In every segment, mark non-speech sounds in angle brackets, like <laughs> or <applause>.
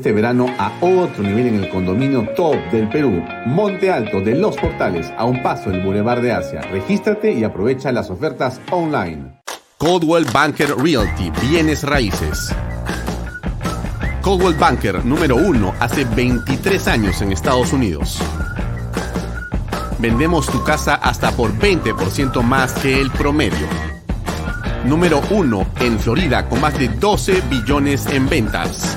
Este verano a otro nivel en el condominio top del Perú, Monte Alto de Los Portales, a un paso del Boulevard de Asia. Regístrate y aprovecha las ofertas online. Coldwell Banker Realty, bienes raíces. Coldwell Banker número uno hace 23 años en Estados Unidos. Vendemos tu casa hasta por 20% más que el promedio. Número uno en Florida con más de 12 billones en ventas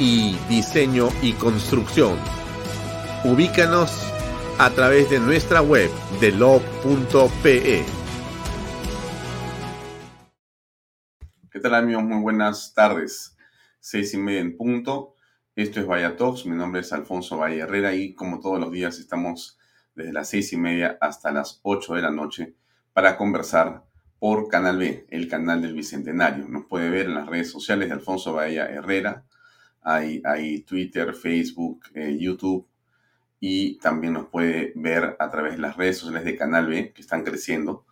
y diseño y construcción. Ubícanos a través de nuestra web de. ¿Qué tal amigos? Muy buenas tardes. Seis y media en punto. Esto es Vaya Talks. Mi nombre es Alfonso Valle Herrera y como todos los días estamos desde las seis y media hasta las ocho de la noche para conversar por Canal B, el canal del Bicentenario. Nos puede ver en las redes sociales de Alfonso Bahía Herrera, hay, Twitter, Facebook, eh, YouTube y también nos puede ver a través de las redes sociales de Canal B que están creciendo.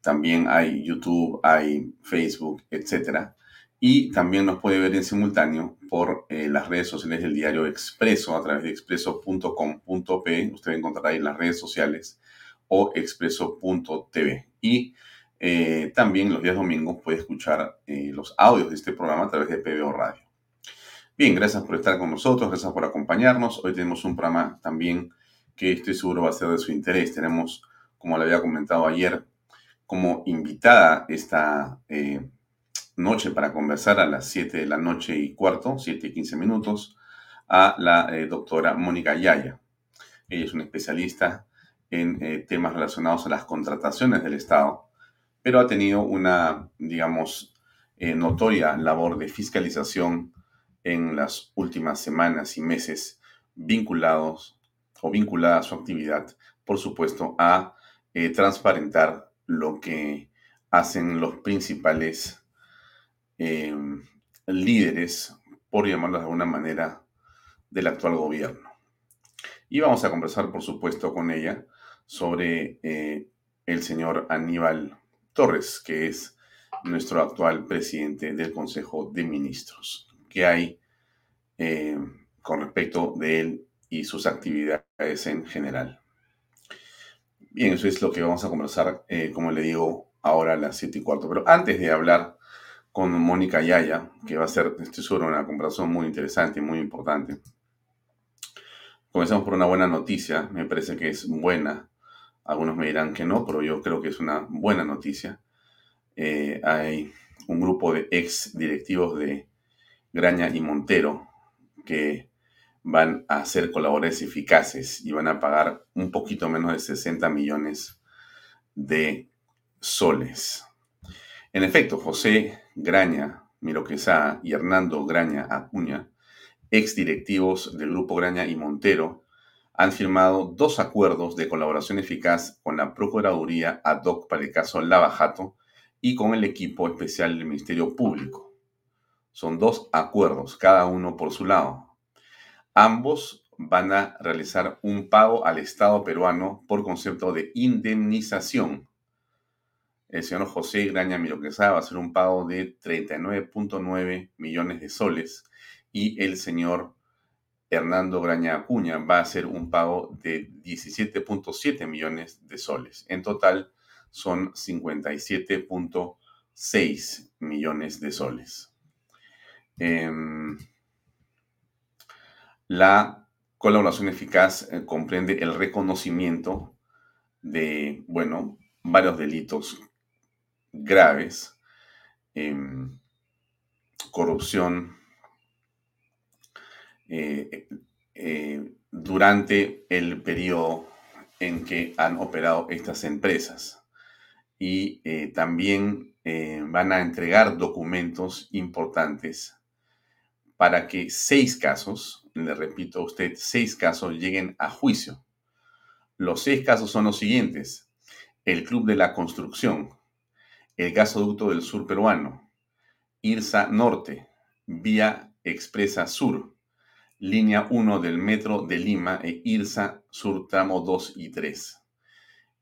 También hay YouTube, hay Facebook, etc. Y también nos puede ver en simultáneo por eh, las redes sociales del diario Expreso a través de expreso.com.p. Usted encontrará ahí las redes sociales o expreso.tv. Y eh, también los días domingos puede escuchar los audios de este programa a través de PBO Radio. Bien, gracias por estar con nosotros, gracias por acompañarnos. Hoy tenemos un programa también que estoy seguro va a ser de su interés. Tenemos, como le había comentado ayer, como invitada esta eh, noche para conversar a las 7 de la noche y cuarto, 7 y 15 minutos, a la eh, doctora Mónica Yaya. Ella es una especialista en eh, temas relacionados a las contrataciones del Estado, pero ha tenido una, digamos, notoria labor de fiscalización en las últimas semanas y meses vinculados o vinculada a su actividad, por supuesto, a eh, transparentar lo que hacen los principales eh, líderes, por llamarlos de alguna manera, del actual gobierno. Y vamos a conversar, por supuesto, con ella sobre eh, el señor Aníbal Torres, que es nuestro actual presidente del Consejo de Ministros que hay eh, con respecto de él y sus actividades en general. Bien, eso es lo que vamos a conversar, eh, como le digo, ahora a las 7 y cuarto. Pero antes de hablar con Mónica Yaya, que va a ser, estoy seguro, una conversación muy interesante y muy importante, comenzamos por una buena noticia. Me parece que es buena. Algunos me dirán que no, pero yo creo que es una buena noticia. Eh, hay un grupo de ex directivos de Graña y Montero, que van a ser colaboradores eficaces y van a pagar un poquito menos de 60 millones de soles. En efecto, José Graña Miro Quesada y Hernando Graña Acuña, ex directivos del Grupo Graña y Montero, han firmado dos acuerdos de colaboración eficaz con la Procuraduría ad hoc para el caso Lavajato y con el equipo especial del Ministerio Público. Son dos acuerdos, cada uno por su lado. Ambos van a realizar un pago al Estado peruano por concepto de indemnización. El señor José Graña Miroquesada va a hacer un pago de 39.9 millones de soles y el señor Hernando Graña Acuña va a hacer un pago de 17.7 millones de soles. En total son 57.6 millones de soles. Em, la colaboración eficaz eh, comprende el reconocimiento de, bueno, varios delitos graves, em, corrupción, eh, eh, durante el periodo en que han operado estas empresas. Y también van a entregar documentos importantes para que seis casos, le repito a usted, seis casos lleguen a juicio. Los seis casos son los siguientes. El Club de la Construcción, el Gasoducto del Sur Peruano, IRSA Norte, Vía Expresa Sur, Línea 1 del Metro de Lima e IRSA Sur Tramo 2 y 3.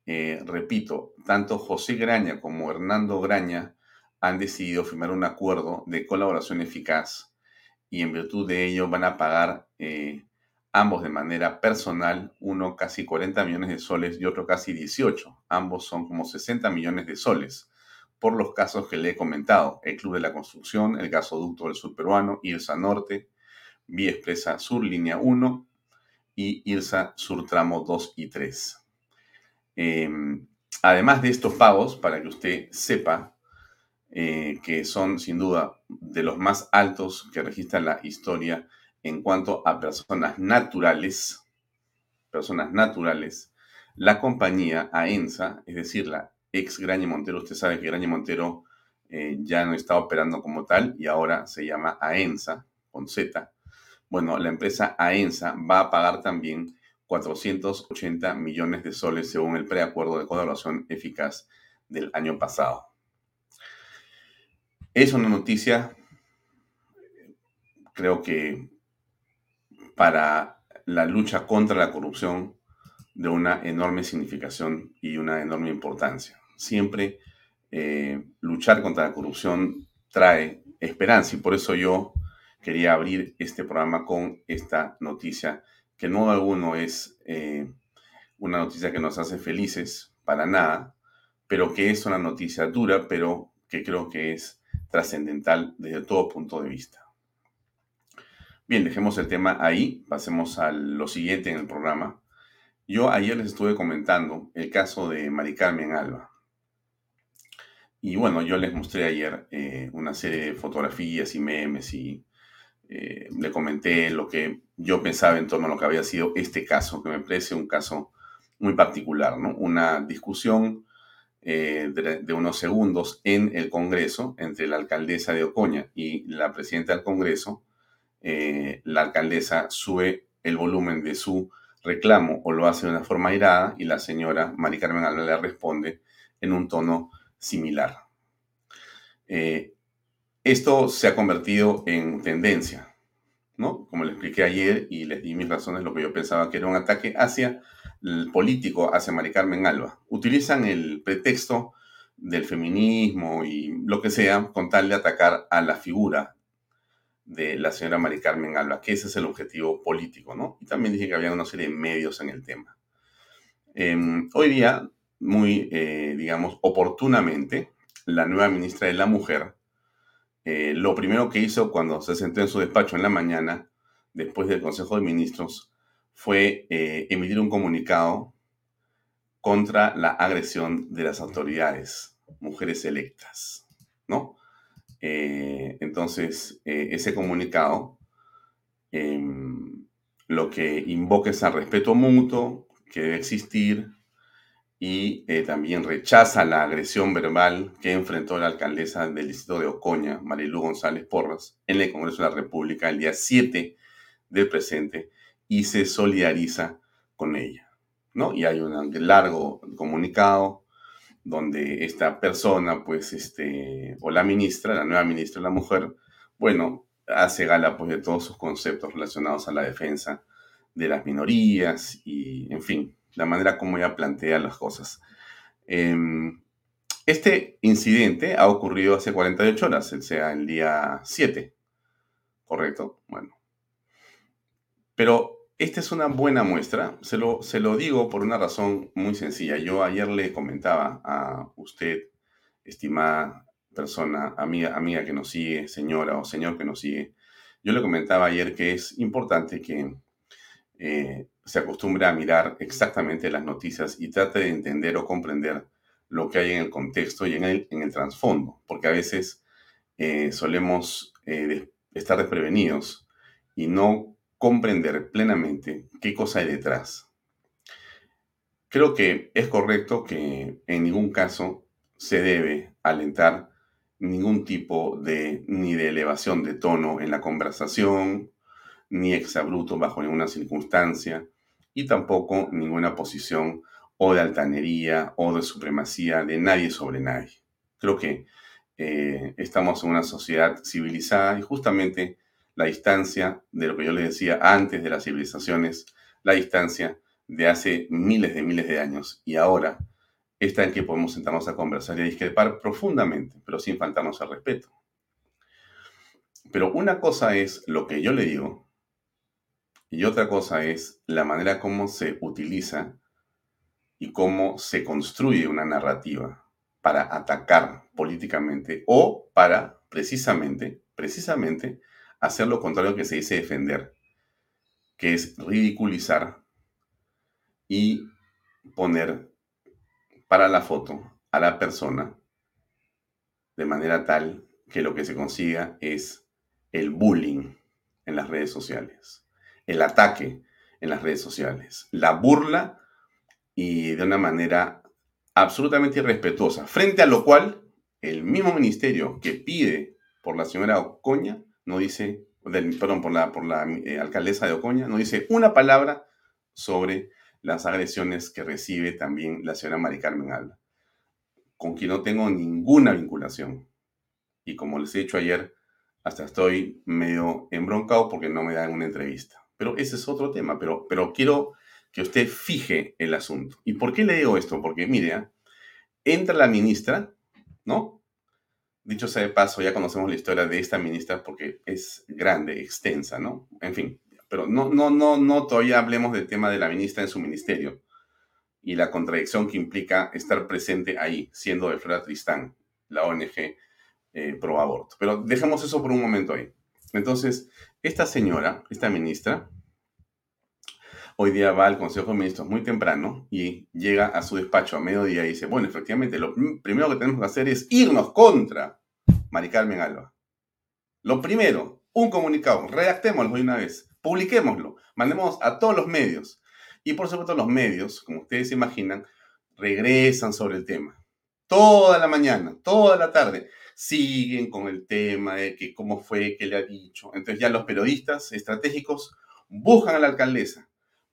Eh, repito, tanto José Graña como Hernando Graña han decidido firmar un acuerdo de colaboración eficaz y en virtud de ello van a pagar eh, ambos de manera personal, uno casi 40 millones de soles y otro casi 18. Ambos son como 60 millones de soles por los casos que le he comentado. El Club de la Construcción, el Gasoducto del Sur Peruano, IRSA Norte, Vía Expresa Sur, Línea 1 y IRSA Sur Tramo 2 y 3. Em, además de estos pagos, para que usted sepa eh, que son sin duda de los más altos que registra la historia en cuanto a personas naturales, personas naturales, la compañía AENSA, es decir, la ex Graña Montero, usted sabe que Graña Montero eh, ya no está operando como tal y ahora se llama AENSA, con Z. Bueno, la empresa AENSA va a pagar también 480 millones de soles según el preacuerdo de colaboración eficaz del año pasado. Es una noticia, creo que para la lucha contra la corrupción de una enorme significación y una enorme importancia. Siempre eh, luchar contra la corrupción trae esperanza y por eso yo quería abrir este programa con esta noticia, que no alguno es eh, una noticia que nos hace felices, para nada, pero que es una noticia dura, pero que creo que es trascendental desde todo punto de vista. Bien, dejemos el tema ahí, pasemos a lo siguiente en el programa. Yo ayer les estuve comentando el caso de Mari Carmen Alba. Y bueno, yo les mostré ayer eh, una serie de fotografías y memes y eh, le comenté lo que yo pensaba en torno a lo que había sido este caso, que me parece un caso muy particular, ¿no? Una discusión eh, de, unos segundos en el Congreso entre la alcaldesa de Ocoña y la presidenta del Congreso. Eh, la alcaldesa sube el volumen de su reclamo o lo hace de una forma airada y la señora Mari Carmen Alba le responde en un tono similar. Esto se ha convertido en tendencia, ¿no? Como le expliqué ayer y les di mis razones, lo que yo pensaba que era un ataque hacia político, hacia Mari Carmen Alba. Utilizan el pretexto del feminismo y lo que sea con tal de atacar a la figura de la señora Mari Carmen Alba, que ese es el objetivo político, ¿no? Y también dije que había una serie de medios en el tema. Em, hoy día, muy, eh, digamos, oportunamente, la nueva ministra de la Mujer eh, lo primero que hizo cuando se sentó en su despacho en la mañana, después del Consejo de Ministros, fue eh, emitir un comunicado contra la agresión de las autoridades, mujeres electas, ¿no? Eh, entonces, ese comunicado em, lo que invoca es al respeto mutuo que debe existir, y eh, también rechaza la agresión verbal que enfrentó la alcaldesa del distrito de Ocoña, Marilu González Porras, en el Congreso de la República el día 7 del presente y se solidariza con ella. ¿no? Y hay un largo comunicado donde esta persona, pues, este, o la ministra, la nueva ministra la mujer, bueno, hace gala pues de todos sus conceptos relacionados a la defensa de las minorías y, en fin, la manera como ella plantea las cosas. Em, este incidente ha ocurrido hace 48 horas, o sea, el día 7, ¿correcto? Bueno. Pero esta es una buena muestra, se lo, se lo digo por una razón muy sencilla. Yo ayer le comentaba a usted, estimada persona, amiga, amiga que nos sigue, señora o señor que nos sigue, yo le comentaba ayer que es importante que eh, se acostumbre a mirar exactamente las noticias y trate de entender o comprender lo que hay en el contexto y en el, en el trasfondo, porque a veces eh, solemos eh, estar desprevenidos y no comprender plenamente qué cosa hay detrás. Creo que es correcto que en ningún caso se debe alentar ningún tipo de ni de elevación de tono en la conversación, ni exabruto bajo ninguna circunstancia, y tampoco ninguna posición o de altanería o de supremacía de nadie sobre nadie. Creo que eh, estamos en una sociedad civilizada y justamente la distancia de lo que yo les decía antes de las civilizaciones, la distancia de hace miles de miles de años y ahora está en que podemos sentarnos a conversar y a discrepar profundamente, pero sin faltarnos al respeto. Pero una cosa es lo que yo le digo y otra cosa es la manera como se utiliza y cómo se construye una narrativa para atacar políticamente o para precisamente, precisamente hacer lo contrario que se dice defender, que es ridiculizar y poner para la foto a la persona de manera tal que lo que se consiga es el bullying en las redes sociales, el ataque en las redes sociales, la burla y de una manera absolutamente irrespetuosa, frente a lo cual el mismo ministerio que pide por la señora Ocoña no dice, perdón, por la, por la eh, alcaldesa de Ocoña, no dice una palabra sobre las agresiones que recibe también la señora Mari Carmen Alba, con quien no tengo ninguna vinculación. Y como les he dicho ayer, hasta estoy medio embroncado porque no me dan una entrevista. Pero ese es otro tema, pero, pero quiero que usted fije el asunto. ¿Y por qué le digo esto? Porque, mire, ¿ah? entra la ministra, ¿no? Dicho sea de paso, ya conocemos la historia de esta ministra porque es grande, extensa, ¿no? En fin, pero no, no, no, no, todavía hablemos del tema de la ministra en su ministerio y la contradicción que implica estar presente ahí, siendo de Flora Tristán, la ONG eh, pro aborto. Pero dejemos eso por un momento ahí. Entonces, esta señora, esta ministra, hoy día va al Consejo de Ministros muy temprano y llega a su despacho a mediodía y dice, bueno, efectivamente, lo primero que tenemos que hacer es irnos contra Mari Carmen Alba. Lo primero, un comunicado, redactémoslo de una vez, publiquémoslo, mandemos a todos los medios. Y por supuesto los medios, como ustedes se imaginan, regresan sobre el tema. Toda la mañana, toda la tarde, siguen con el tema de que cómo fue, qué le ha dicho. Entonces ya los periodistas estratégicos buscan a la alcaldesa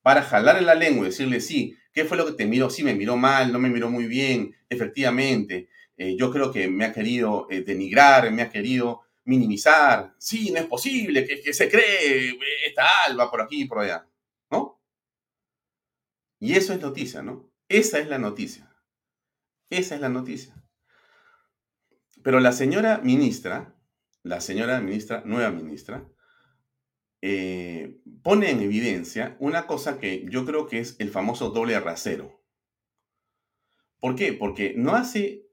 para jalarle la lengua y decirle, sí, ¿qué fue lo que te miró? Sí, me miró mal, no me miró muy bien, efectivamente. Eh, yo creo que me ha querido eh, denigrar, me ha querido minimizar. Sí, no es posible, que, se cree esta alba por aquí y por allá, ¿no? Y eso es noticia, ¿no? Esa es la noticia. Esa es la noticia. Pero la señora ministra, la señora ministra, nueva ministra, eh, pone en evidencia una cosa que yo creo que es el famoso doble rasero. ¿Por qué? Porque no hace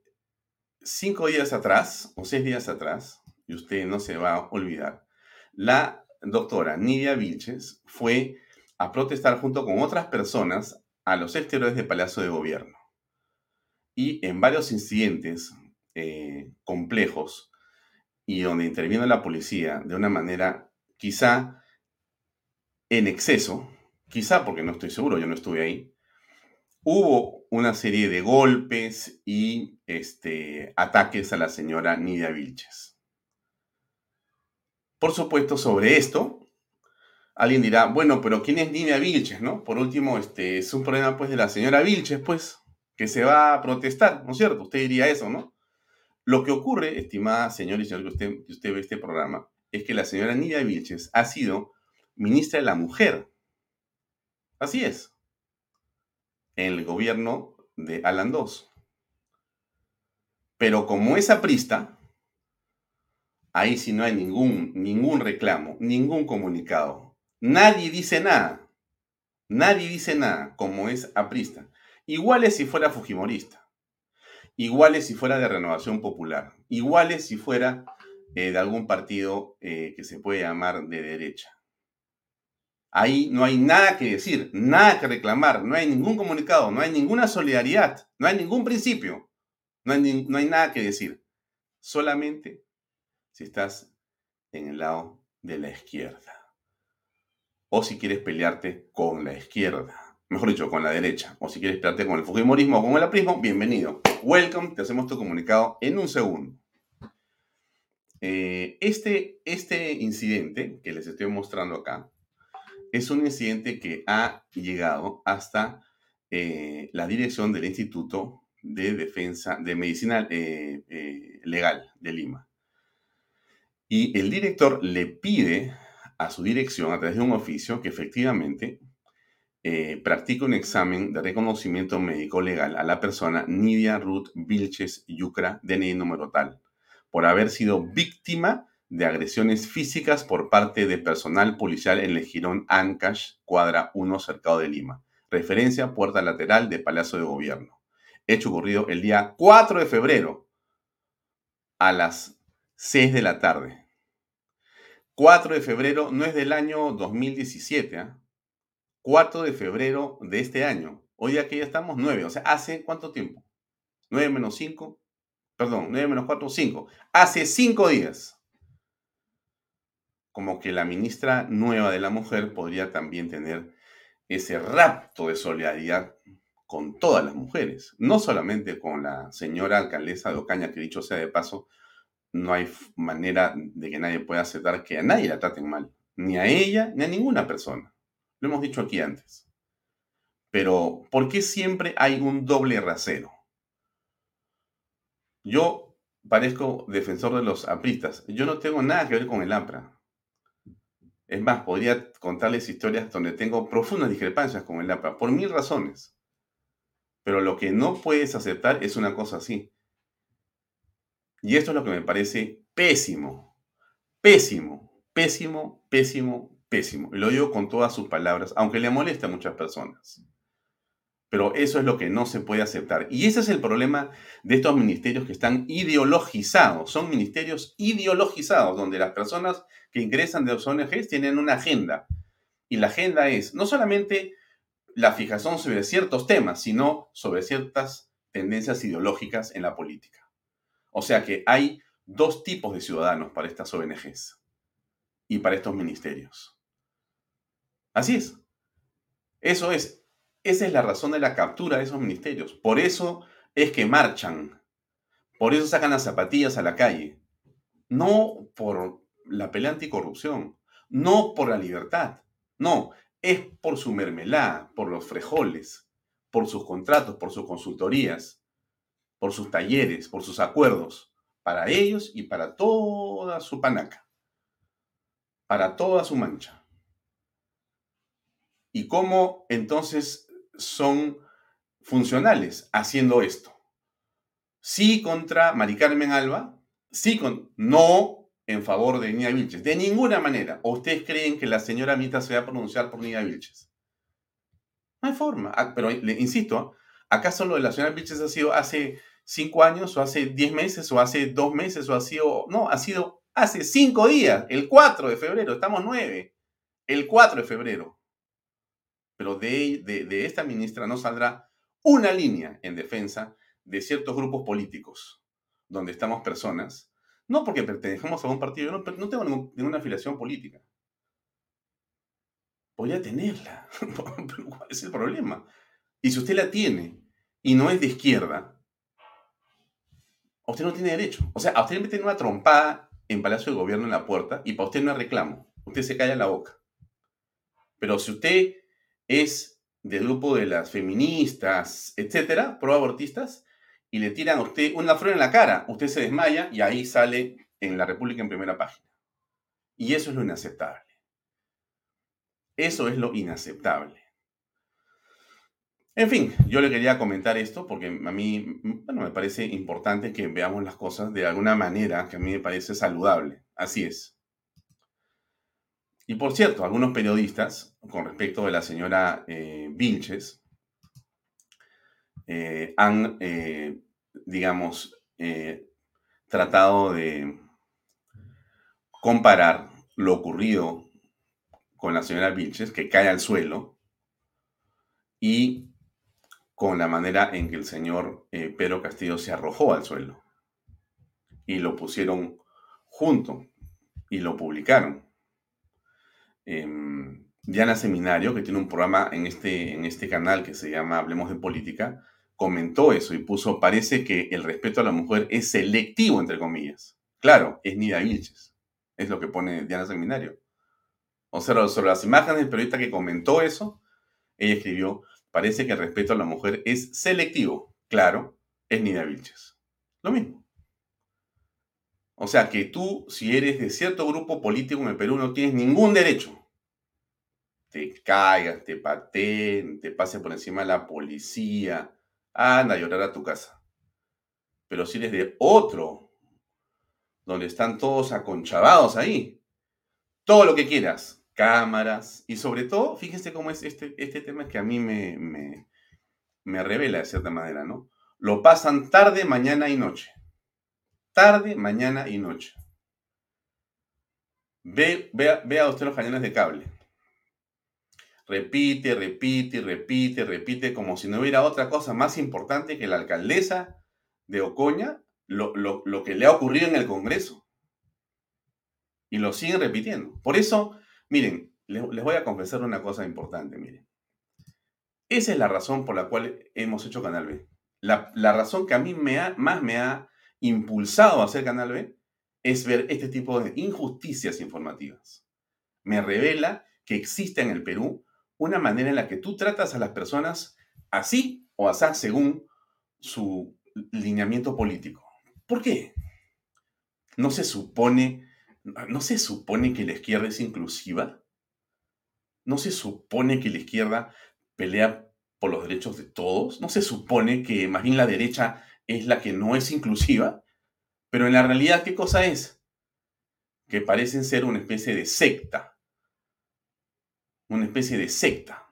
cinco días atrás o seis días atrás, y usted no se va a olvidar, la doctora Nidia Vilches fue a protestar junto con otras personas a los exteriores del Palacio de Gobierno. Y en varios incidentes eh, complejos y donde intervino la policía de una manera quizá en exceso, quizá porque no estoy seguro, yo no estuve ahí, hubo una serie de golpes y este, ataques a la señora Nidia Vilches. Por supuesto, sobre esto, alguien dirá, bueno, pero ¿quién es Nidia Vilches, no? Por último, este, es un problema, pues, de la señora Vilches, pues, que se va a protestar, ¿no es cierto? Usted diría eso, ¿no? Lo que ocurre, estimada señora y señor que usted, que usted ve este programa, es que la señora Nidia Vilches ha sido ministra de la Mujer. Así es. En el gobierno de Alan II. Pero como es aprista, ahí sí no hay ningún, ningún reclamo, ningún comunicado. Nadie dice nada. Nadie dice nada como es aprista. Igual es si fuera fujimorista. Igual es si fuera de renovación popular. Igual es si fuera eh, de algún partido eh, que se puede llamar de derecha. Ahí no hay nada que decir, nada que reclamar, no hay ningún comunicado, no hay ninguna solidaridad, no hay ningún principio, no hay, no hay nada que decir. Solamente si estás en el lado de la izquierda. O si quieres pelearte con la izquierda. Mejor dicho, con la derecha. O si quieres pelearte con el fujimorismo o con el aprismo, bienvenido. Welcome, te hacemos tu comunicado en un segundo. Eh, este, este incidente que les estoy mostrando acá es un incidente que ha llegado hasta eh, la dirección del Instituto de Defensa de Medicina eh, Legal de Lima. Y el director le pide a su dirección, a través de un oficio, que efectivamente eh, practica un examen de reconocimiento médico legal a la persona Nidia Ruth Vilches Yucra, DNI número tal, por haber sido víctima de agresiones físicas por parte de personal policial en el Girón Ancash, cuadra 1, cercado de Lima. Referencia, puerta lateral de Palacio de Gobierno. Hecho ocurrido el día 4 de febrero a las 6 de la tarde. 4 de febrero no es del año 2017, ¿eh? 4 de febrero de este año. Hoy aquí ya estamos 9, o sea, ¿hace cuánto tiempo? 9 menos 5, perdón, 9 menos 4, 5. Hace 5 días. Como que la ministra nueva de la mujer podría también tener ese rapto de solidaridad con todas las mujeres, no solamente con la señora alcaldesa de Ocaña, que dicho sea de paso, no hay manera de que nadie pueda aceptar que a nadie la traten mal, ni a ella, ni a ninguna persona. Lo hemos dicho aquí antes. Pero, ¿por qué siempre hay un doble rasero? Yo parezco defensor de los apristas. Yo no tengo nada que ver con el APRA. Es más, podría contarles historias donde tengo profundas discrepancias con el APRA, por mil razones. Pero lo que no puedes aceptar es una cosa así. Y esto es lo que me parece pésimo, pésimo, pésimo, pésimo, pésimo. Y lo digo con todas sus palabras, aunque le moleste a muchas personas. Pero eso es lo que no se puede aceptar. Y ese es el problema de estos ministerios que están ideologizados. Son ministerios ideologizados, donde las personas que ingresan de los ONGs tienen una agenda. Y la agenda es no solamente la fijación sobre ciertos temas, sino sobre ciertas tendencias ideológicas en la política. O sea que hay dos tipos de ciudadanos para estas ONGs y para estos ministerios. Así es. Eso es. Esa es la razón de la captura de esos ministerios. Por eso es que marchan. Por eso sacan las zapatillas a la calle. No por la pelea anticorrupción. No por la libertad. No. Es por su mermelada, por los frejoles, por sus contratos, por sus consultorías, por sus talleres, por sus acuerdos. Para ellos y para toda su panaca. Para toda su mancha. ¿Y cómo entonces son funcionales haciendo esto? Sí contra Mari Carmen Alba, sí con, no en favor de Nina Vilches, de ninguna manera. ¿O ustedes creen que la señora Mita se va a pronunciar por Nina Vilches? No hay forma. Ah, pero le insisto, ¿acaso lo la señora Vilches ha sido hace cinco años, o hace diez meses, o hace dos meses, o ha sido. No, ha sido hace cinco días, el 4 de febrero, estamos nueve. El 4 de febrero pero de, de, esta ministra no saldrá una línea en defensa de ciertos grupos políticos, donde estamos personas, no porque pertenecemos a un partido, yo no, tengo ninguna afiliación política. Podría tenerla, <laughs> ¿cuál es el problema? Y si usted la tiene y no es de izquierda, usted no tiene derecho. O sea, a usted le meten una trompada en Palacio de Gobierno en la puerta y para usted no hay reclamo. Usted se calla la boca. Pero si usted es del grupo de las feministas, etcétera, pro-abortistas, y le tiran a usted una flor en la cara, usted se desmaya y ahí sale en la República en primera página. Y eso es lo inaceptable. Eso es lo inaceptable. En fin, yo le quería comentar esto porque a mí, bueno, me parece importante que veamos las cosas de alguna manera que a mí me parece saludable. Así es. Y por cierto, algunos periodistas, con respecto de la señora eh, Vilches, eh, han, eh, digamos, tratado de comparar lo ocurrido con la señora Vilches, que cae al suelo, y con la manera en que el señor Pedro Castillo se arrojó al suelo. Y lo pusieron junto y lo publicaron. Em, Diana Seminario, que tiene un programa en este, en este canal que se llama Hablemos de Política, comentó eso y puso, parece que el respeto a la mujer es selectivo, entre comillas. Claro, es Nida Vilches. Es lo que pone Diana Seminario. O sea, sobre las imágenes del periodista que comentó eso, ella escribió, parece que el respeto a la mujer es selectivo. Claro, es Nida Vilches. Lo mismo. O sea que tú, si eres de cierto grupo político en el Perú, no tienes ningún derecho. Te caigas, te pateen, te pase por encima la policía, anda a llorar a tu casa. Pero si eres de otro, donde están todos aconchavados ahí, todo lo que quieras, cámaras, y sobre todo, fíjense cómo es este, este tema que a mí me, me, me revela de cierta manera, ¿no? Lo pasan tarde, mañana y noche. Tarde, mañana y noche. Ve, vea, vea usted los cañones de cable. Repite, repite, repite, repite, como si no hubiera otra cosa más importante que la alcaldesa de Ocoña, lo, lo que le ha ocurrido en el Congreso. Y lo siguen repitiendo. Por eso, miren, les, voy a confesar una cosa importante, miren. Esa es la razón por la cual hemos hecho Canal B. La, razón que a mí me ha, más me ha impulsado a hacer Canal B es ver este tipo de injusticias informativas. Me revela que existe en el Perú una manera en la que tú tratas a las personas así o así según su lineamiento político. ¿Por qué? ¿No se supone, no se supone que la izquierda es inclusiva? ¿No se supone que la izquierda pelea por los derechos de todos? ¿No se supone que más la derecha es la que no es inclusiva? Pero en la realidad, ¿qué cosa es? Que parecen ser una especie de secta. Una especie de secta.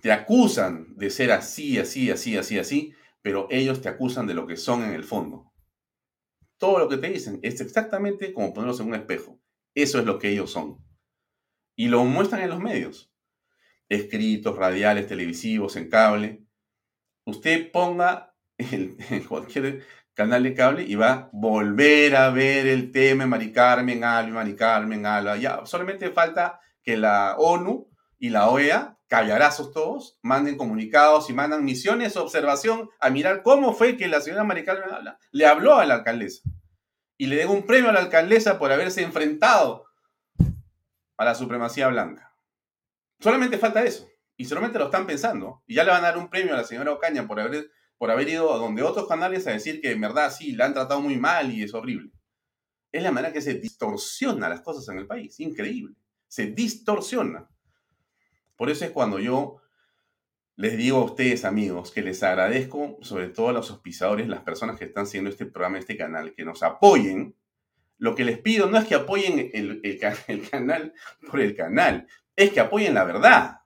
Te acusan de ser así, así, así, así, así, pero ellos te acusan de lo que son en el fondo. Todo lo que te dicen es exactamente como ponerlos en un espejo. Eso es lo que ellos son. Y lo muestran en los medios. Escritos, radiales, televisivos, en cable. Usted ponga en, cualquier canal de cable y va a volver a ver el tema Mari Carmen Alba, Mari Carmen. Ya solamente falta que la ONU y la OEA, callarazos todos, manden comunicados y mandan misiones de observación a mirar cómo fue que la señora Mari Carmen Alba le habló a la alcaldesa. Y le den un premio a la alcaldesa por haberse enfrentado a la supremacía blanca. Solamente falta eso. Y solamente lo están pensando. Y ya le van a dar un premio a la señora Ocaña por haber, por haber ido a donde otros canales a decir que en verdad sí, la han tratado muy mal y es horrible. Es la manera que se distorsiona las cosas en el país. Increíble. Se distorsiona. Por eso es cuando yo les digo a ustedes, amigos, que les agradezco, sobre todo a los auspiciadores, las personas que están siguiendo este programa, este canal, que nos apoyen lo que les pido no es que apoyen el, <laughs> canal por el canal, es que apoyen la verdad.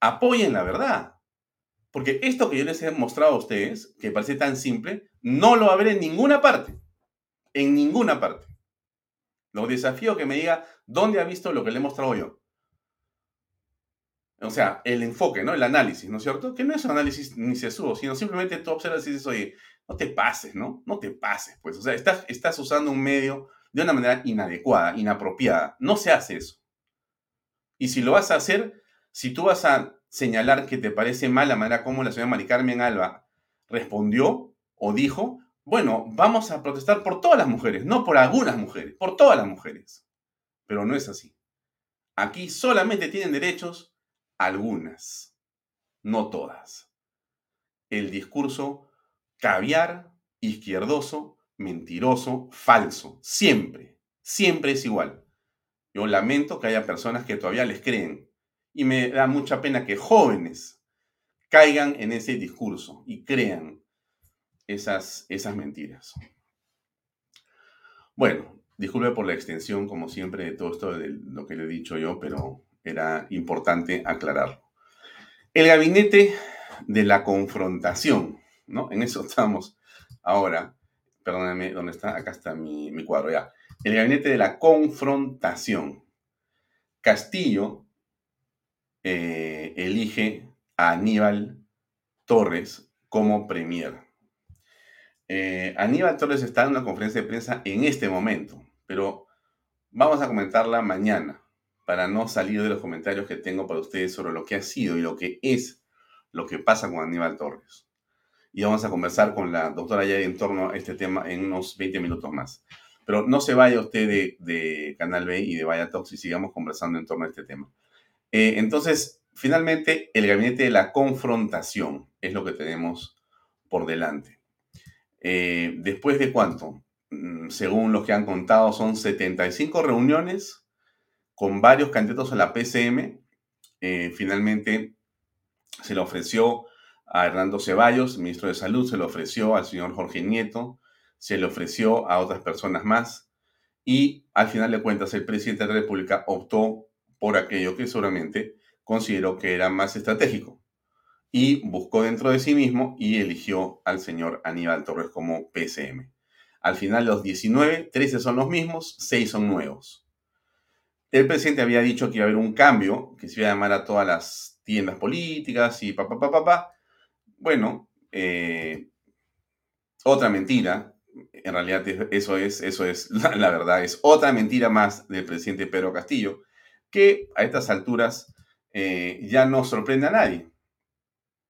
Apoyen la verdad. Porque esto que yo les he mostrado a ustedes, que parece tan simple, no lo va a ver en ninguna parte. En ninguna parte. Los desafío que me diga dónde ha visto lo que le he mostrado yo. O sea, el enfoque, ¿no? El análisis, ¿no es cierto? Que no es un análisis ni sesudo, sino simplemente tú observas y dices, oye, no te pases, ¿no? No te pases, pues. O sea, estás, estás usando un medio de una manera inadecuada, inapropiada. No se hace eso. Y si lo vas a hacer, si tú vas a señalar que te parece mal la manera como la señora Mari Carmen Alba respondió o dijo, bueno, vamos a protestar por todas las mujeres, no por algunas mujeres, por todas las mujeres. Pero no es así. Aquí solamente tienen derechos algunas, no todas. El discurso caviar, izquierdoso, mentiroso, falso. Siempre, siempre es igual. Yo lamento que haya personas que todavía les creen. Y me da mucha pena que jóvenes caigan en ese discurso y crean esas, esas mentiras. Bueno, disculpe por la extensión, como siempre, de todo esto de lo que le he dicho yo, pero era importante aclararlo. El gabinete de la confrontación. ¿no? En eso estamos ahora. Perdóname, ¿dónde está? Acá está mi, cuadro ya. El gabinete de la confrontación. Castillo eh, elige a Aníbal Torres como premier. Eh, Aníbal Torres está en una conferencia de prensa en este momento, pero vamos a comentarla mañana para no salir de los comentarios que tengo para ustedes sobre lo que ha sido y lo que es lo que pasa con Aníbal Torres y vamos a conversar con la doctora Yari en torno a este tema en unos 20 minutos más. Pero no se vaya usted de, Canal B y de Vaya Talks y sigamos conversando en torno a este tema. Eh, entonces, finalmente, el gabinete de la confrontación es lo que tenemos por delante. Eh, después de cuánto? Mm, según los que han contado, son 75 reuniones con varios candidatos a la PCM. Eh, finalmente se le ofreció a Hernando Ceballos, ministro de Salud, se le ofreció al señor Jorge Nieto, se le ofreció a otras personas más y al final de cuentas el presidente de la República optó por aquello que seguramente consideró que era más estratégico y buscó dentro de sí mismo y eligió al señor Aníbal Torres como PCM. Al final los 19, 13 son los mismos, 6 son nuevos. El presidente había dicho que iba a haber un cambio, que se iba a llamar a todas las tiendas políticas y papá, papá, papá. Bueno, eh, otra mentira. En realidad eso es, eso es <laughs> la, verdad, es otra mentira más del presidente Pedro Castillo, que a estas alturas eh, ya no sorprende a nadie.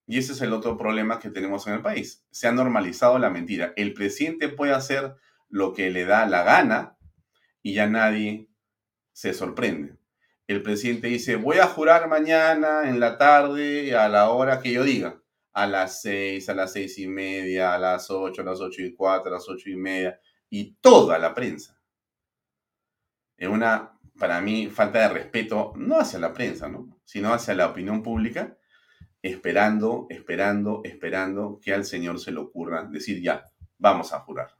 Y ese es el otro problema que tenemos en el país. Se ha normalizado la mentira. El presidente puede hacer lo que le da la gana y ya nadie se sorprende. El presidente dice, voy a jurar mañana en la tarde a la hora que yo diga a las seis, a las seis y media, a las ocho, a las ocho y cuatro, a las ocho y media, y toda la prensa. Es una, para mí, falta de respeto, no hacia la prensa, ¿no? sino hacia la opinión pública, esperando, esperando, esperando que al Señor se le ocurra decir ya, vamos a jurar.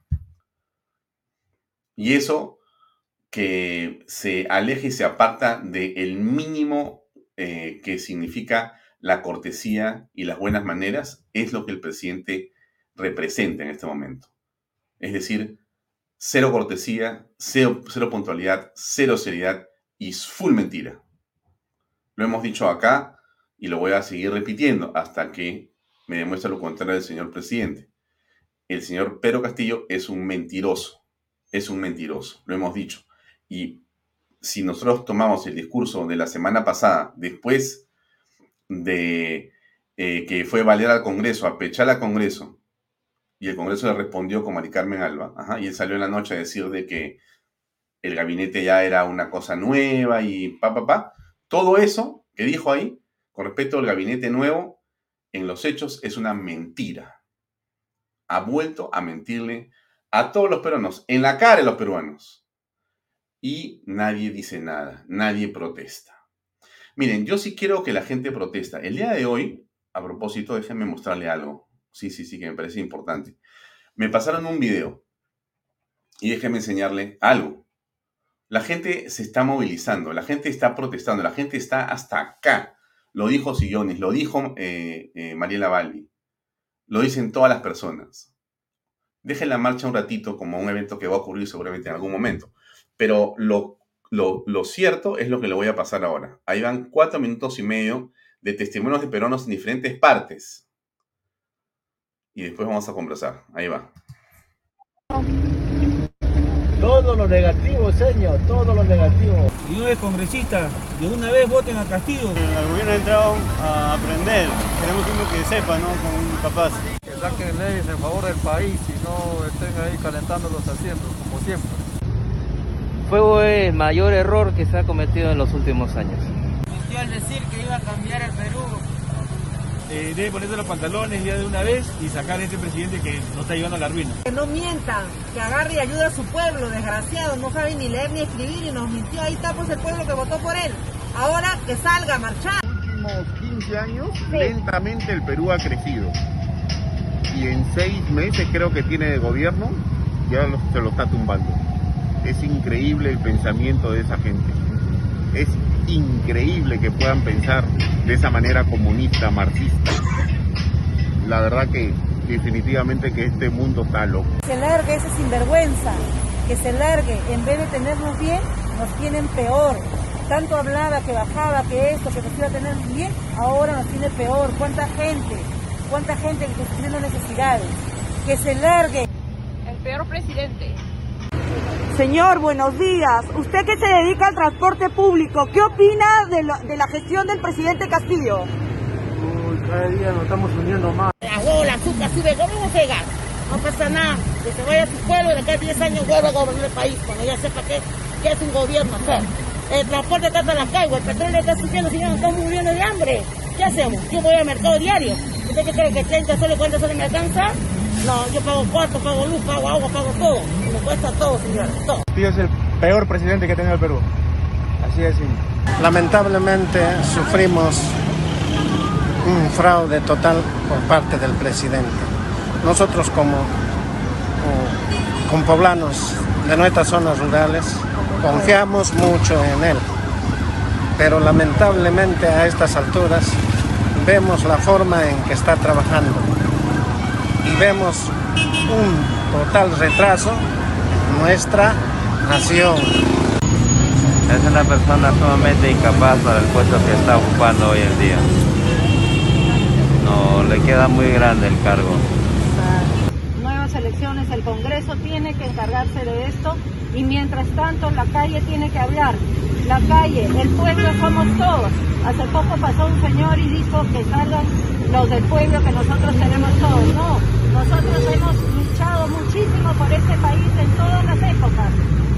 Y eso que se aleje y se aparta del mínimo eh, que significa la cortesía y las buenas maneras es lo que el presidente representa en este momento. Es decir, cero cortesía, cero, puntualidad, cero seriedad y full mentira. Lo hemos dicho acá y lo voy a seguir repitiendo hasta que me demuestre lo contrario del señor presidente. El señor Pedro Castillo es un mentiroso, es un mentiroso, lo hemos dicho. Y si nosotros tomamos el discurso de la semana pasada, después de eh, que fue valer al Congreso, a pechar al Congreso, y el Congreso le respondió con Mari Carmen Alba, y él salió en la noche a decir de que el gabinete ya era una cosa nueva y pa, pa, pa. Todo eso que dijo ahí, con respecto al gabinete nuevo, en los hechos es una mentira. Ha vuelto a mentirle a todos los peruanos, en la cara de los peruanos. Y nadie dice nada, nadie protesta. Miren, yo sí quiero que la gente protesta. El día de hoy, a propósito, déjenme mostrarle algo. Sí, sí, sí, que me parece importante. Me pasaron un video y déjenme enseñarle algo. La gente se está movilizando, la gente está protestando, la gente está hasta acá. Lo dijo Sillones, lo dijo eh, eh, Mariela lo dicen todas las personas. Dejen la marcha un ratito como un evento que va a ocurrir seguramente en algún momento. Pero lo lo, cierto es lo que le voy a pasar ahora. Ahí van cuatro minutos y medio de testimonios de peruanos en diferentes partes. Y después vamos a conversar. Ahí va. Todo lo negativo, señor, todo lo negativo. Y no es congresista, de una vez voten a Castillo. El gobierno ha entrado a aprender. Queremos uno que sepa, ¿no? Con capaz. Que saquen leyes en favor del país y no estén ahí calentando los asientos, como siempre fue el mayor error que se ha cometido en los últimos años. Mintió al decir que iba a cambiar el Perú. Eh, debe ponerse los pantalones ya de una vez y sacar a este presidente que nos está llevando a la ruina. Que no mientan, que agarre y ayude a su pueblo, desgraciado, no sabe ni leer ni escribir y nos mintió. Ahí está pues el pueblo que votó por él. Ahora que salga a marchar. En los últimos 15 años, lentamente el Perú ha crecido. Y en seis meses creo que tiene de gobierno, ya se lo está tumbando. Es increíble el pensamiento de esa gente. Es increíble que puedan pensar de esa manera comunista, marxista. La verdad que definitivamente que este mundo está loco. Se largue esa sinvergüenza, que se largue, en vez de tenernos bien, nos tienen peor. Tanto hablaba que bajaba, que esto, que nos iba a tener bien, ahora nos tiene peor. ¿Cuánta gente? ¿Cuánta gente que está teniendo necesidades? Que se largue. El peor presidente, Señor, buenos días. Usted que se dedica al transporte público, ¿qué opina de, la gestión del presidente Castillo? Uy, cada día nos estamos uniendo más. La bola, azúcar, sube, ¿cómo pegar? No pasa nada. Que se vaya a su pueblo y de acá a 10 años vuelva a gobernar el país, cuando ya sepa que, que es un gobierno hacer. El transporte está hasta la calle, el petróleo está subiendo, señor, estamos muriendo de hambre. ¿Qué hacemos? Yo voy al mercado diario. ¿Usted qué cree que 30 soles, 40 soles me alcanza? No, yo pago cuarto, pago luz, pago agua, pago todo. Me cuesta todo, señor, todo. Tío es el peor presidente que ha tenido el Perú. Así es. Lamentablemente sufrimos un fraude total por parte del presidente. Nosotros como, como poblanos de nuestras zonas rurales confiamos mucho en él, pero lamentablemente a estas alturas vemos la forma en que está trabajando y vemos un total retraso en nuestra nación. Es una persona sumamente incapaz para el puesto que está ocupando hoy en día. No, le queda muy grande el cargo. Tiene que encargarse de esto y mientras tanto la calle tiene que hablar. La calle, el pueblo somos todos. Hace poco pasó un señor y dijo que salgan los del pueblo, que nosotros tenemos todos. No, nosotros hemos luchado muchísimo por este país en todas las épocas.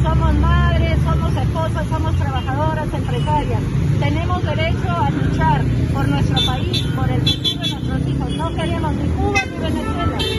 Somos madres, somos esposas, somos trabajadoras, empresarias. Tenemos derecho a luchar por nuestro país, por el futuro de nuestros hijos. No queremos ni Cuba ni Venezuela.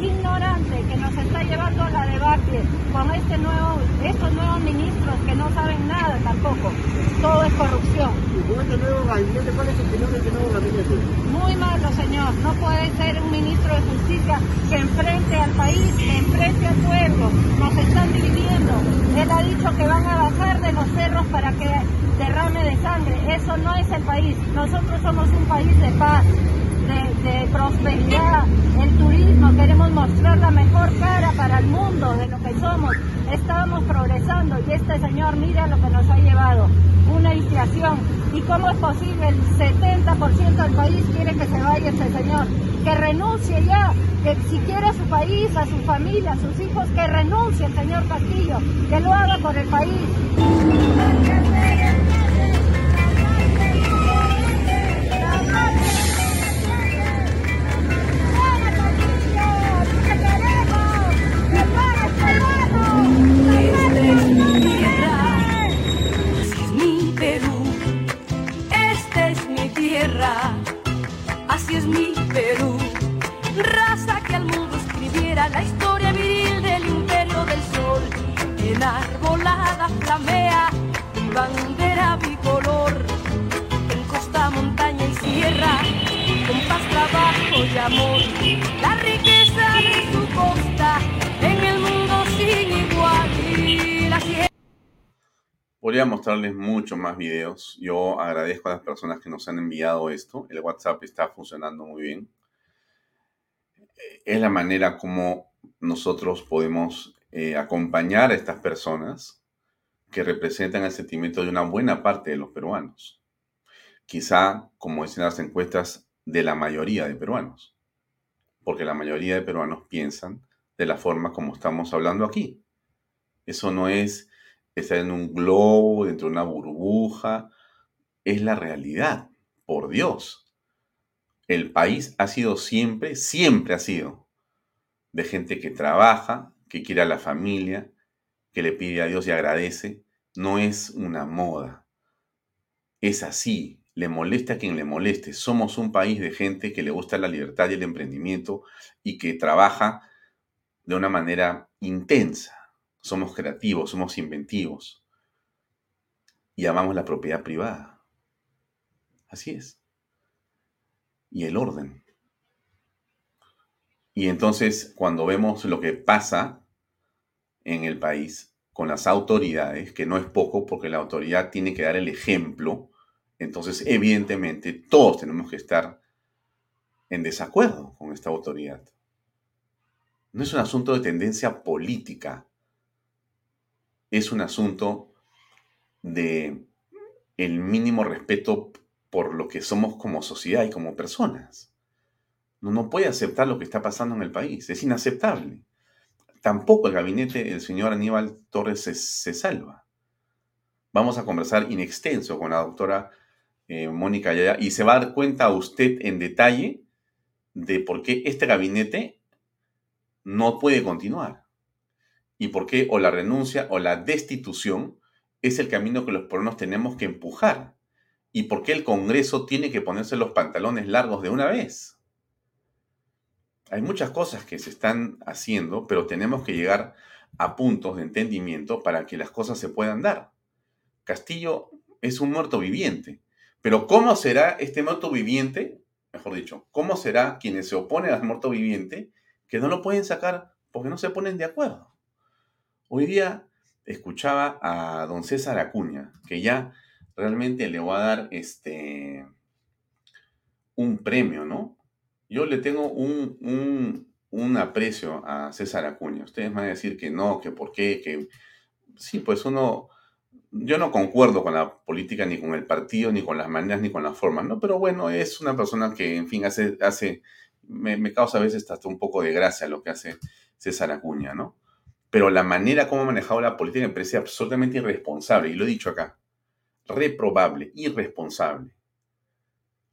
Ignorante, que nos está llevando a la debate con este nuevo, estos nuevos ministros que no saben nada tampoco. Todo es corrupción. ¿Y con este nuevo gabinete cuál es opinión de este nuevo gabinete? Muy malo, señor. No puede ser un ministro de justicia que enfrente al país, que enfrente al pueblo. Nos están dividiendo. Él ha dicho que van a bajar de los cerros para que derrame de sangre. Eso no es el país. Nosotros somos un país de paz, de, prosperidad, el turismo. Queremos mostrar la mejor cara para el mundo de lo que somos. Estábamos progresando y este señor mira lo que nos ha llevado. Una inflación. ¿Y cómo es posible? El 70% del país quiere que se vaya este señor. Que renuncie ya, que si quiere a su país, a su familia, a sus hijos, que renuncie el señor Castillo, que lo haga por el país. Enarbolada flamea mi bandera bicolor. En costa, montaña y sierra, con paz, trabajo y amor. La riqueza de su costa en el mundo sin igual. Y la Podría mostrarles muchos más videos. Yo agradezco a las personas que nos han enviado esto. El WhatsApp está funcionando muy bien. Es la manera como nosotros podemos eh, acompañar a estas personas que representan el sentimiento de una buena parte de los peruanos. Quizá, como dicen las encuestas, de la mayoría de peruanos. Porque la mayoría de peruanos piensan de la forma como estamos hablando aquí. Eso no es estar en un globo, dentro de una burbuja. Es la realidad, por Dios. El país ha sido siempre, siempre ha sido de gente que trabaja, que quiere a la familia, que le pide a Dios y agradece. No es una moda. Es así. Le molesta a quien le moleste. Somos un país de gente que le gusta la libertad y el emprendimiento y que trabaja de una manera intensa. Somos creativos, somos inventivos y amamos la propiedad privada. Así es. Y el orden. Y entonces, cuando vemos lo que pasa en el país con las autoridades, que no es poco porque la autoridad tiene que dar el ejemplo, entonces evidentemente todos tenemos que estar en desacuerdo con esta autoridad. No es un asunto de tendencia política, es un asunto de el mínimo respeto por lo que somos como sociedad y como personas. No, no puede aceptar lo que está pasando en el país, es inaceptable. Tampoco el gabinete del señor Aníbal Torres se, se salva. Vamos a conversar in extenso con la doctora eh, Mónica Yaya y se va a dar cuenta usted en detalle de por qué este gabinete no puede continuar y por qué o la renuncia o la destitución es el camino que los peruanos tenemos que empujar y por qué el Congreso tiene que ponerse los pantalones largos de una vez. Hay muchas cosas que se están haciendo, pero tenemos que llegar a puntos de entendimiento para que las cosas se puedan dar. Castillo es un muerto viviente, pero ¿cómo será este muerto viviente? Mejor dicho, ¿cómo será quienes se oponen al muerto viviente que no lo pueden sacar porque no se ponen de acuerdo? Hoy día escuchaba a don César Acuña, que ya realmente le va a dar este un premio, ¿no? Yo le tengo un, un, un aprecio a César Acuña. Ustedes van a decir que no, que por qué, que sí, pues uno, yo no concuerdo con la política, ni con el partido, ni con las maneras, ni con las formas, ¿no? Pero bueno, es una persona que, en fin, hace, hace me, me causa a veces hasta un poco de gracia lo que hace César Acuña, ¿no? Pero la manera como ha manejado la política me parece absolutamente irresponsable, y lo he dicho acá, reprobable, irresponsable.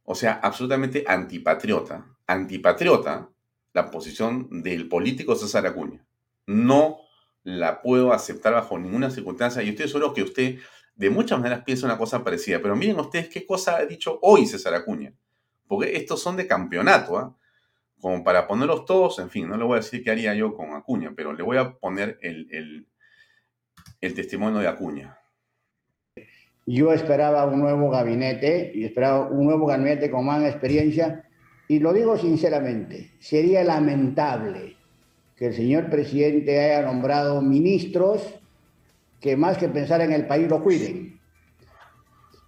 O sea, absolutamente antipatriota. Antipatriota la posición del político César Acuña. No la puedo aceptar bajo ninguna circunstancia y estoy seguro que usted de muchas maneras piensa una cosa parecida. Pero miren ustedes qué cosa ha dicho hoy César Acuña. Porque estos son de campeonato, ¿ah? Como para ponerlos todos, en fin, no le voy a decir qué haría yo con Acuña, pero le voy a poner el, el, el testimonio de Acuña. Yo esperaba un nuevo gabinete y esperaba un nuevo gabinete con más experiencia y lo digo sinceramente, sería lamentable que el señor presidente haya nombrado ministros que más que pensar en el país lo cuiden.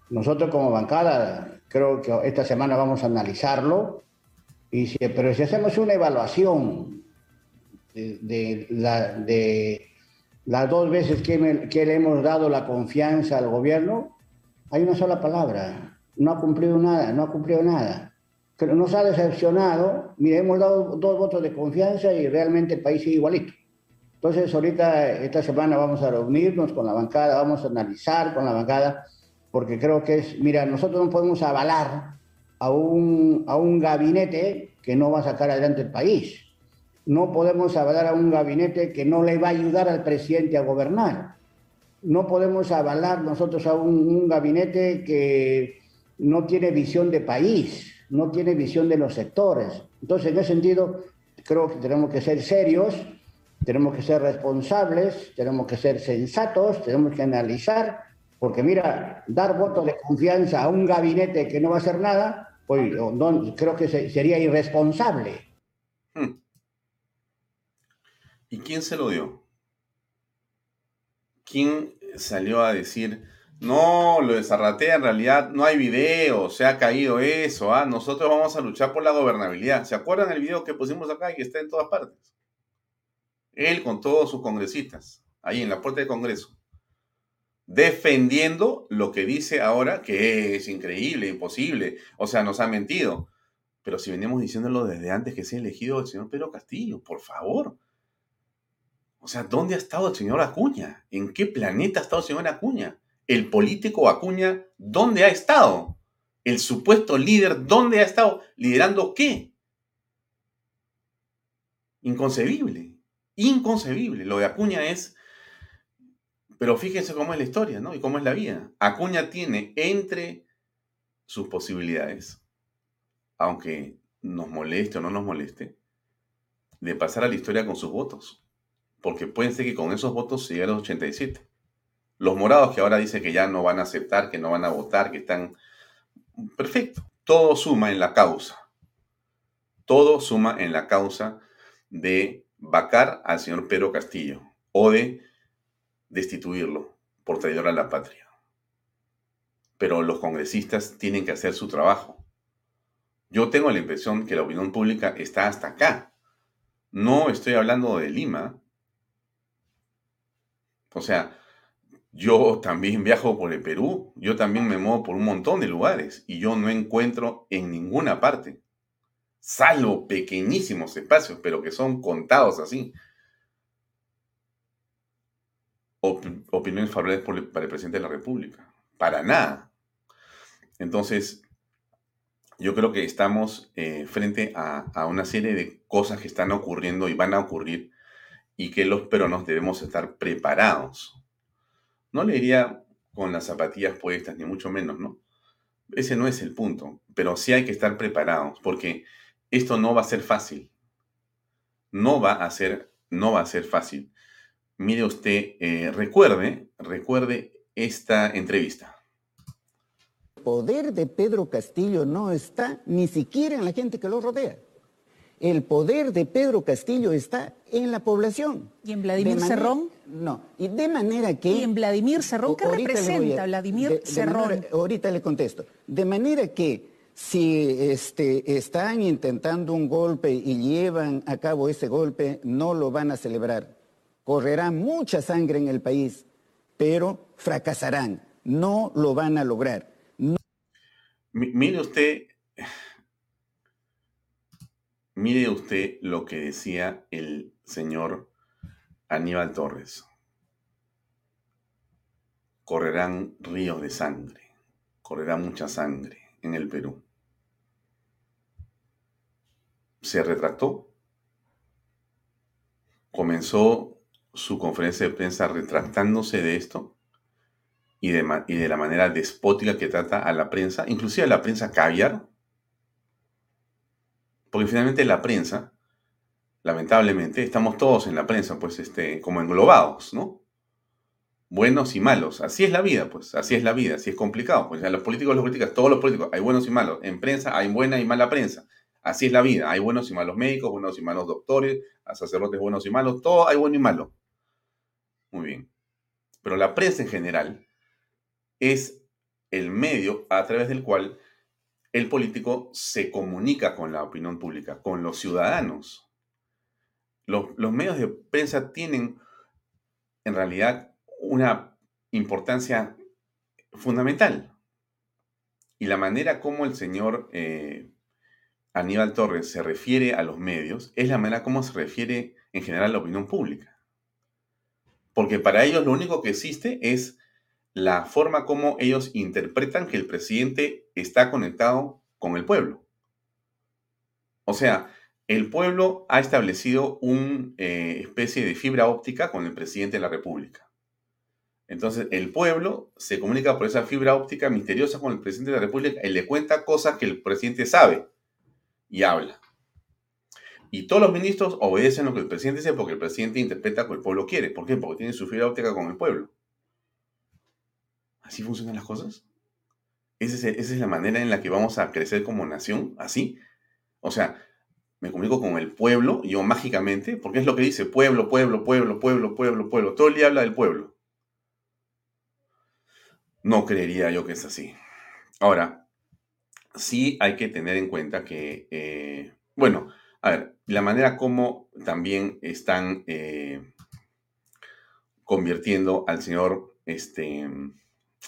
Nosotros como bancada creo que esta semana vamos a analizarlo, y si, pero si hacemos una evaluación de, de, la, de las dos veces que, le hemos dado la confianza al gobierno, hay una sola palabra, no ha cumplido nada, no ha cumplido nada pero nos ha decepcionado. Mire, hemos dado dos votos de confianza y realmente el país sigue igualito. Entonces, ahorita, esta semana vamos a reunirnos con la bancada, vamos a analizar con la bancada, porque creo que es, mira, nosotros no podemos avalar a un, a un gabinete que no va a sacar adelante el país. No podemos avalar a un gabinete que no le va a ayudar al presidente a gobernar. No podemos avalar nosotros a un, un gabinete que no tiene visión de país no tiene visión de los sectores. Entonces, en ese sentido, creo que tenemos que ser serios, tenemos que ser responsables, tenemos que ser sensatos, tenemos que analizar, porque mira, dar votos de confianza a un gabinete que no va a hacer nada, pues no, creo que sería irresponsable. Hmm. ¿Y quién se lo dio? ¿Quién salió a decir, no, lo de Zarratea en realidad no hay video, se ha caído eso, ¿ah? nosotros vamos a luchar por la gobernabilidad. ¿Se acuerdan el video que pusimos acá y que está en todas partes? Él con todos sus congresistas, ahí en la puerta del Congreso, defendiendo lo que dice ahora que es increíble, imposible, o sea, nos ha mentido. Pero si venimos diciéndolo desde antes que se ha elegido el señor Pedro Castillo, por favor. O sea, ¿dónde ha estado el señor Acuña? ¿En qué planeta ha estado el señor Acuña? El político Acuña, ¿dónde ha estado? El supuesto líder, ¿dónde ha estado? ¿Liderando qué? Inconcebible, inconcebible. Lo de Acuña es, pero fíjense cómo es la historia, ¿no? Y cómo es la vida. Acuña tiene entre sus posibilidades, aunque nos moleste o no nos moleste, de pasar a la historia con sus votos. Porque pueden ser que con esos votos se llegue a los 87. Los morados que ahora dicen que ya no van a aceptar, que no van a votar, que están... Perfecto. Todo suma en la causa. Todo suma en la causa de vacar al señor Pedro Castillo o de destituirlo por traidor a la patria. Pero los congresistas tienen que hacer su trabajo. Yo tengo la impresión que la opinión pública está hasta acá. No estoy hablando de Lima. O sea, yo también viajo por el Perú, yo también me muevo por un montón de lugares y yo no encuentro en ninguna parte, salvo pequeñísimos espacios, pero que son contados así, opiniones favorables para el presidente de la República. Para nada. Entonces, yo creo que estamos eh, frente a, a, una serie de cosas que están ocurriendo y van a ocurrir y que los peruanos debemos estar preparados. No le diría con las zapatillas puestas, ni mucho menos, ¿no? Ese no es el punto, pero sí hay que estar preparados porque esto no va a ser fácil. No va a ser, no va a ser fácil. Mire usted, eh, recuerde, recuerde esta entrevista. El poder de Pedro Castillo no está ni siquiera en la gente que lo rodea. El poder de Pedro Castillo está en la población. ¿Y en Vladimir manera- Cerrón? No, y de manera que... ¿Y en Vladimir Cerrón? ¿Qué representa a- Vladimir de- de Cerrón? manera- ahorita le contesto. De manera que si este, están intentando un golpe y llevan a cabo ese golpe, no lo van a celebrar. Correrá mucha sangre en el país, pero fracasarán. No lo van a lograr. Mi- Mire usted, mire usted lo que decía el señor Aníbal Torres. Correrán ríos de sangre, correrá mucha sangre en el Perú. Se retractó, comenzó su conferencia de prensa retractándose de esto y de, y de la manera despótica que trata a la prensa, inclusive a la prensa caviar, porque finalmente la prensa, lamentablemente, estamos todos en la prensa, pues, este, como englobados, ¿no? Buenos y malos, así es la vida, pues, así es la vida, así es complicado, pues, a los políticos los críticas, todos los políticos, hay buenos y malos, en prensa hay buena y mala prensa, así es la vida, hay buenos y malos médicos, buenos y malos doctores, a sacerdotes buenos y malos, todo hay bueno y malo. Muy bien. Pero la prensa en general es el medio a través del cual el político se comunica con la opinión pública, con los ciudadanos. Los, medios de prensa tienen en realidad una importancia fundamental. Y la manera como el señor eh, Aníbal Torres se refiere a los medios es la manera como se refiere en general a la opinión pública. Porque para ellos lo único que existe es la forma como ellos interpretan que el presidente está conectado con el pueblo. O sea, el pueblo ha establecido una especie de fibra óptica con el presidente de la República. Entonces, el pueblo se comunica por esa fibra óptica misteriosa con el presidente de la República y le cuenta cosas que el presidente sabe y habla. Y todos los ministros obedecen lo que el presidente dice porque el presidente interpreta lo que el pueblo quiere. ¿Por qué? Porque tiene su fibra óptica con el pueblo. ¿Así funcionan las cosas? ¿Esa es, la manera en la que vamos a crecer como nación? ¿Así? O sea, me comunico con el pueblo, yo mágicamente, porque es lo que dice pueblo, pueblo, pueblo, pueblo, pueblo, pueblo. Todo el día habla del pueblo. No creería yo que es así. Ahora, sí hay que tener en cuenta que, eh, bueno, a ver, la manera como también están eh, convirtiendo al señor este,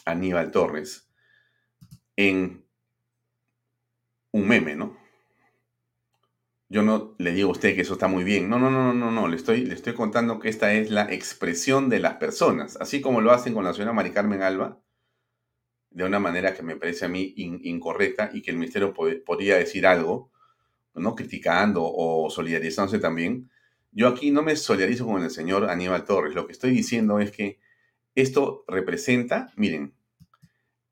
Aníbal Torres en un meme, ¿no? Yo no le digo a usted que eso está muy bien. No, no, no, no, no, no. Le estoy, le estoy contando que esta es la expresión de las personas. Así como lo hacen con la señora Mari Carmen Alba, de una manera que me parece a mí in- incorrecta y que el ministerio pod- podría decir algo, ¿no? Criticando o solidarizándose también. Yo aquí no me solidarizo con el señor Aníbal Torres. Lo que estoy diciendo es que esto representa, miren,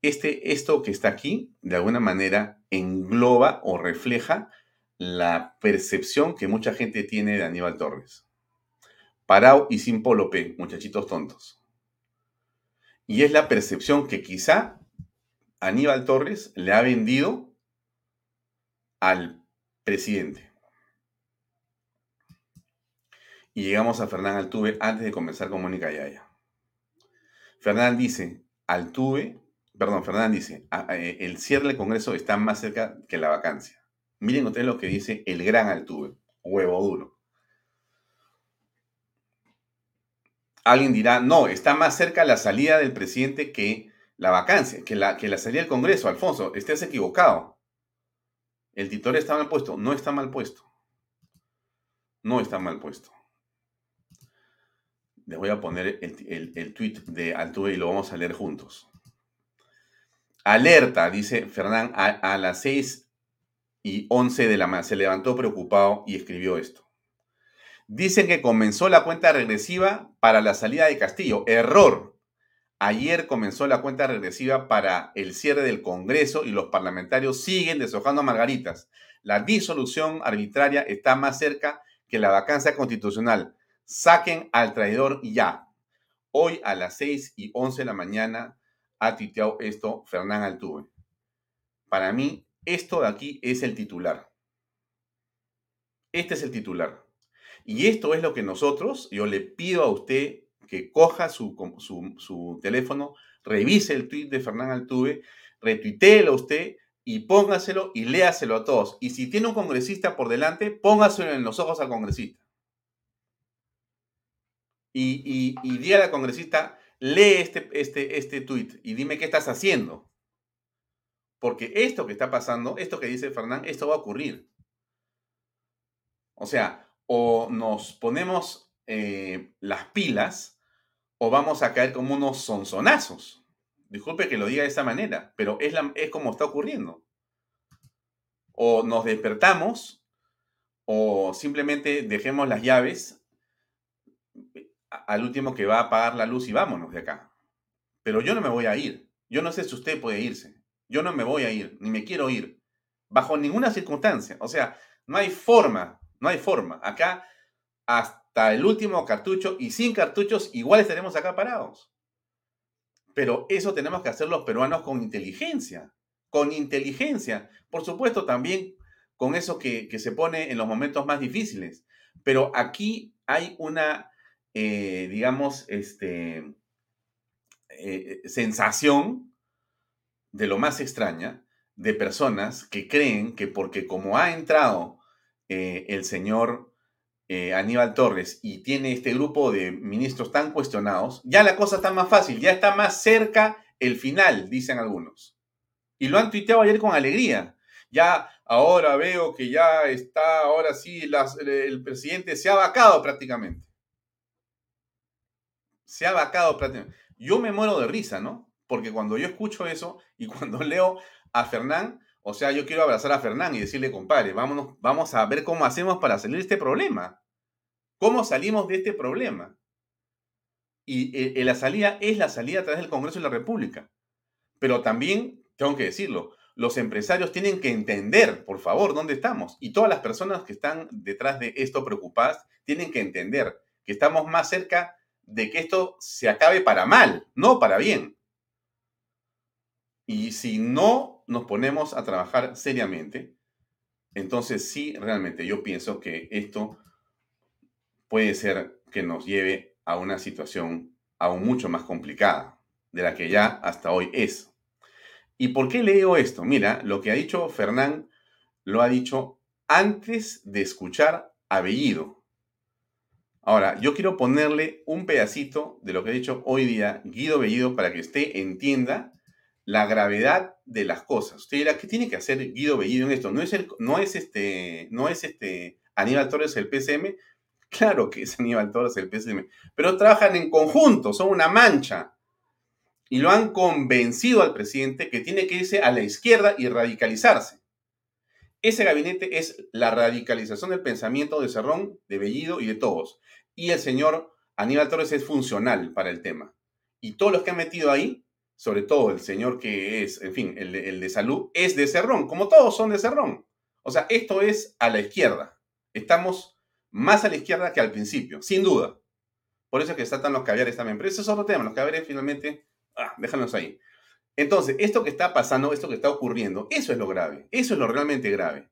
este, esto que está aquí, de alguna manera, engloba o refleja la percepción que mucha gente tiene de Aníbal Torres. Parado y sin P, muchachitos tontos. Y es la percepción que quizá Aníbal Torres le ha vendido al presidente. Y llegamos a Fernán Altuve antes de comenzar con Mónica Yaya. Fernán dice, Altuve, perdón, Fernán dice, "a- a- eh, el cierre del Congreso está más cerca que la vacancia. Miren ustedes lo que dice el gran Altuve, huevo duro. Alguien dirá, no, está más cerca la salida del presidente que la vacancia, que la, que la salida del Congreso. Alfonso, estés equivocado. El titular está mal puesto. No está mal puesto. No está mal puesto. Les voy a poner el, el, el tweet de Altuve y lo vamos a leer juntos. Alerta, dice Fernán, a, a las 6 y 11 de la mañana. Se levantó preocupado y escribió esto. Dicen que comenzó la cuenta regresiva para la salida de Castillo. Error. Ayer comenzó la cuenta regresiva para el cierre del Congreso y los parlamentarios siguen deshojando margaritas. La disolución arbitraria está más cerca que la vacancia constitucional. Saquen al traidor ya. Hoy a las 6 y 11 de la mañana ha tuiteado esto Fernán Altuve. Para mí, esto de aquí es el titular. Este es el titular. Y esto es lo que nosotros, yo le pido a usted que coja su, su, teléfono, revise el tweet de Fernán Altuve, retuiteelo usted y póngaselo y léaselo a todos. Y si tiene un congresista por delante, póngaselo en los ojos al congresista. Y, y, y dígale al congresista, lee este, este, este tweet y dime qué estás haciendo. Porque esto que está pasando, esto que dice Fernán, esto va a ocurrir. O sea, o nos ponemos eh, las pilas o vamos a caer como unos sonsonazos. Disculpe que lo diga de esa manera, pero es, es como está ocurriendo. O nos despertamos o simplemente dejemos las llaves al último que va a apagar la luz y vámonos de acá. Pero yo no me voy a ir. Yo no sé si usted puede irse. Yo no me voy a ir, ni me quiero ir. Bajo ninguna circunstancia. O sea, no hay forma, no hay forma. Acá, hasta el último cartucho y sin cartuchos, igual estaremos acá parados. Pero eso tenemos que hacer los peruanos con inteligencia. Con inteligencia. Por supuesto, también con eso que, se pone en los momentos más difíciles. Pero aquí hay una eh, digamos, este, eh, sensación de lo más extraña de personas que creen que porque como ha entrado eh, el señor Aníbal Torres y tiene este grupo de ministros tan cuestionados, ya la cosa está más fácil, ya está más cerca el final, dicen algunos. Y lo han tuiteado ayer con alegría. Ya ahora veo que ya está, ahora sí, el presidente se ha vacado prácticamente se ha vacado prácticamente. Yo me muero de risa, ¿no? Porque cuando yo escucho eso y <laughs> cuando leo a Fernán, o sea, yo quiero abrazar a Fernán y decirle, compadre, vámonos, vamos a ver cómo hacemos para salir de este problema. ¿Cómo salimos de este problema? Y eh, eh, la salida es la salida a través del Congreso de la República. Pero también, tengo que decirlo, los empresarios tienen que entender, por favor, dónde estamos. Y todas las personas que están detrás de esto preocupadas tienen que entender que estamos más cerca de que esto se acabe para mal, no para bien. Y si no nos ponemos a trabajar seriamente, entonces sí, realmente yo pienso que esto puede ser que nos lleve a una situación aún mucho más complicada de la que ya hasta hoy es. ¿Y por qué leo esto? Mira, lo que ha dicho Fernán lo ha dicho antes de escuchar a Bellido. Ahora, yo quiero ponerle un pedacito de lo que ha dicho hoy día Guido Bellido para que usted entienda la gravedad de las cosas. Usted dirá, ¿qué tiene que hacer Guido Bellido en esto? ¿No es, no es, este, no es este Aníbal Torres el PCM? Claro que es Aníbal Torres el PCM, pero trabajan en conjunto, son una mancha. Y lo han convencido al presidente que tiene que irse a la izquierda y radicalizarse. Ese gabinete es la radicalización del pensamiento de Cerrón, de Bellido y de todos. Y el señor Aníbal Torres es funcional para el tema. Y todos los que han metido ahí, sobre todo el señor que es, en fin, el, de salud, es de Cerrón, como todos son de Cerrón. O sea, esto es a la izquierda. Estamos más a la izquierda que al principio, sin duda. Por eso es que están los caviares también. Pero ese es otro tema. Los caviares finalmente, ah, déjanos ahí. Entonces, esto que está pasando, esto que está ocurriendo, eso es lo grave, eso es lo realmente grave.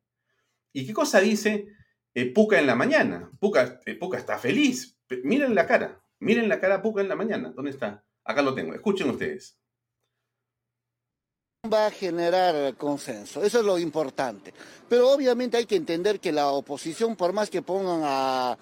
¿Y qué cosa dice eh, Puca en la mañana? Puca, eh, Puca está feliz. Miren la cara, miren la cara a Puca en la mañana. ¿Dónde está? Acá lo tengo, escuchen ustedes. Va a generar consenso, eso es lo importante. Pero obviamente hay que entender que la oposición, por más que pongan a,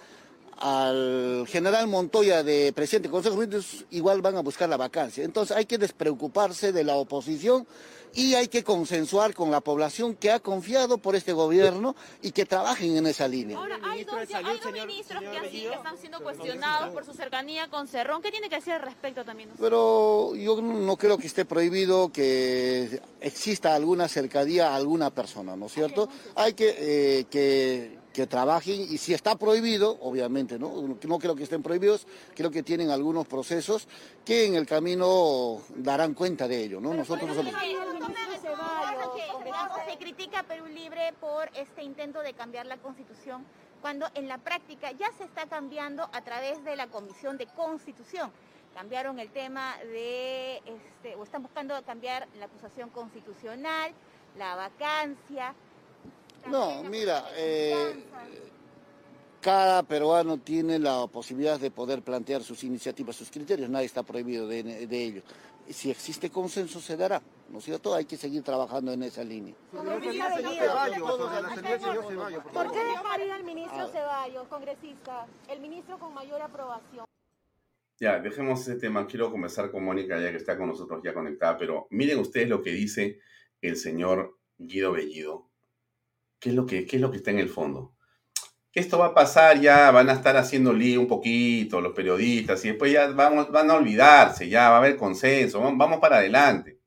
al general Montoya de presidente del Consejo de Ministros, igual van a buscar la vacancia. Entonces hay que despreocuparse de la oposición y hay que consensuar con la población que ha confiado por este gobierno y que trabajen en esa línea. Ahora, hay dos, hay dos ministros que, así, que están siendo cuestionados por su cercanía con Cerrón. ¿Qué tiene que decir al respecto también? Pero yo no creo que esté prohibido que exista alguna cercanía a alguna persona, ¿no es cierto? Hay que, eh, que que trabajen y si está prohibido, obviamente, ¿no? No creo que estén prohibidos, creo que tienen algunos procesos que en el camino darán cuenta de ello, ¿no? Nosotros nosotros... Se critica a Perú Libre por este intento de cambiar la constitución cuando en la práctica ya se está cambiando a través de la Comisión de Constitución. Cambiaron el tema de, este, o están buscando cambiar la acusación constitucional, la vacancia, no, mira, eh, cada peruano tiene la posibilidad de poder plantear sus iniciativas, sus criterios, nadie está prohibido de, ello. Si existe consenso se dará, ¿no es cierto? Hay que seguir trabajando en esa línea. ¿Por qué dejaría el ministro Ceballos, congresista, el ministro con mayor aprobación? Ya, dejemos ese tema. Quiero conversar con Mónica, ya que está con nosotros ya conectada, pero miren ustedes lo que dice el señor Guido Bellido ¿Qué es lo que, es lo que está en el fondo? Esto va a pasar ya, van a estar haciendo lío un poquito los periodistas y después ya vamos, van a olvidarse, ya va a haber consenso, vamos para adelante.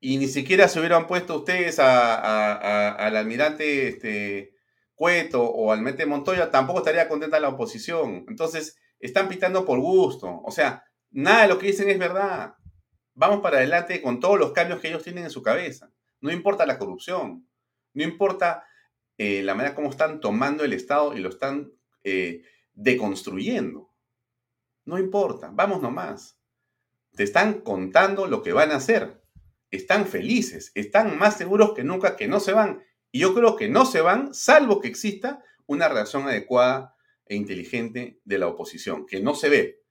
Y ni siquiera se hubieran puesto ustedes al almirante este, Cueto o al Mete Montoya, tampoco estaría contenta la oposición. Entonces, están pitando por gusto. O sea, nada de lo que dicen es verdad. Vamos para adelante con todos los cambios que ellos tienen en su cabeza. No importa la corrupción, no importa eh, la manera como están tomando el Estado y lo están eh, deconstruyendo. No importa, vamos nomás. Te están contando lo que van a hacer. Están felices, están más seguros que nunca que no se van. Y yo creo que no se van, salvo que exista una reacción adecuada e inteligente de la oposición, que no se ve.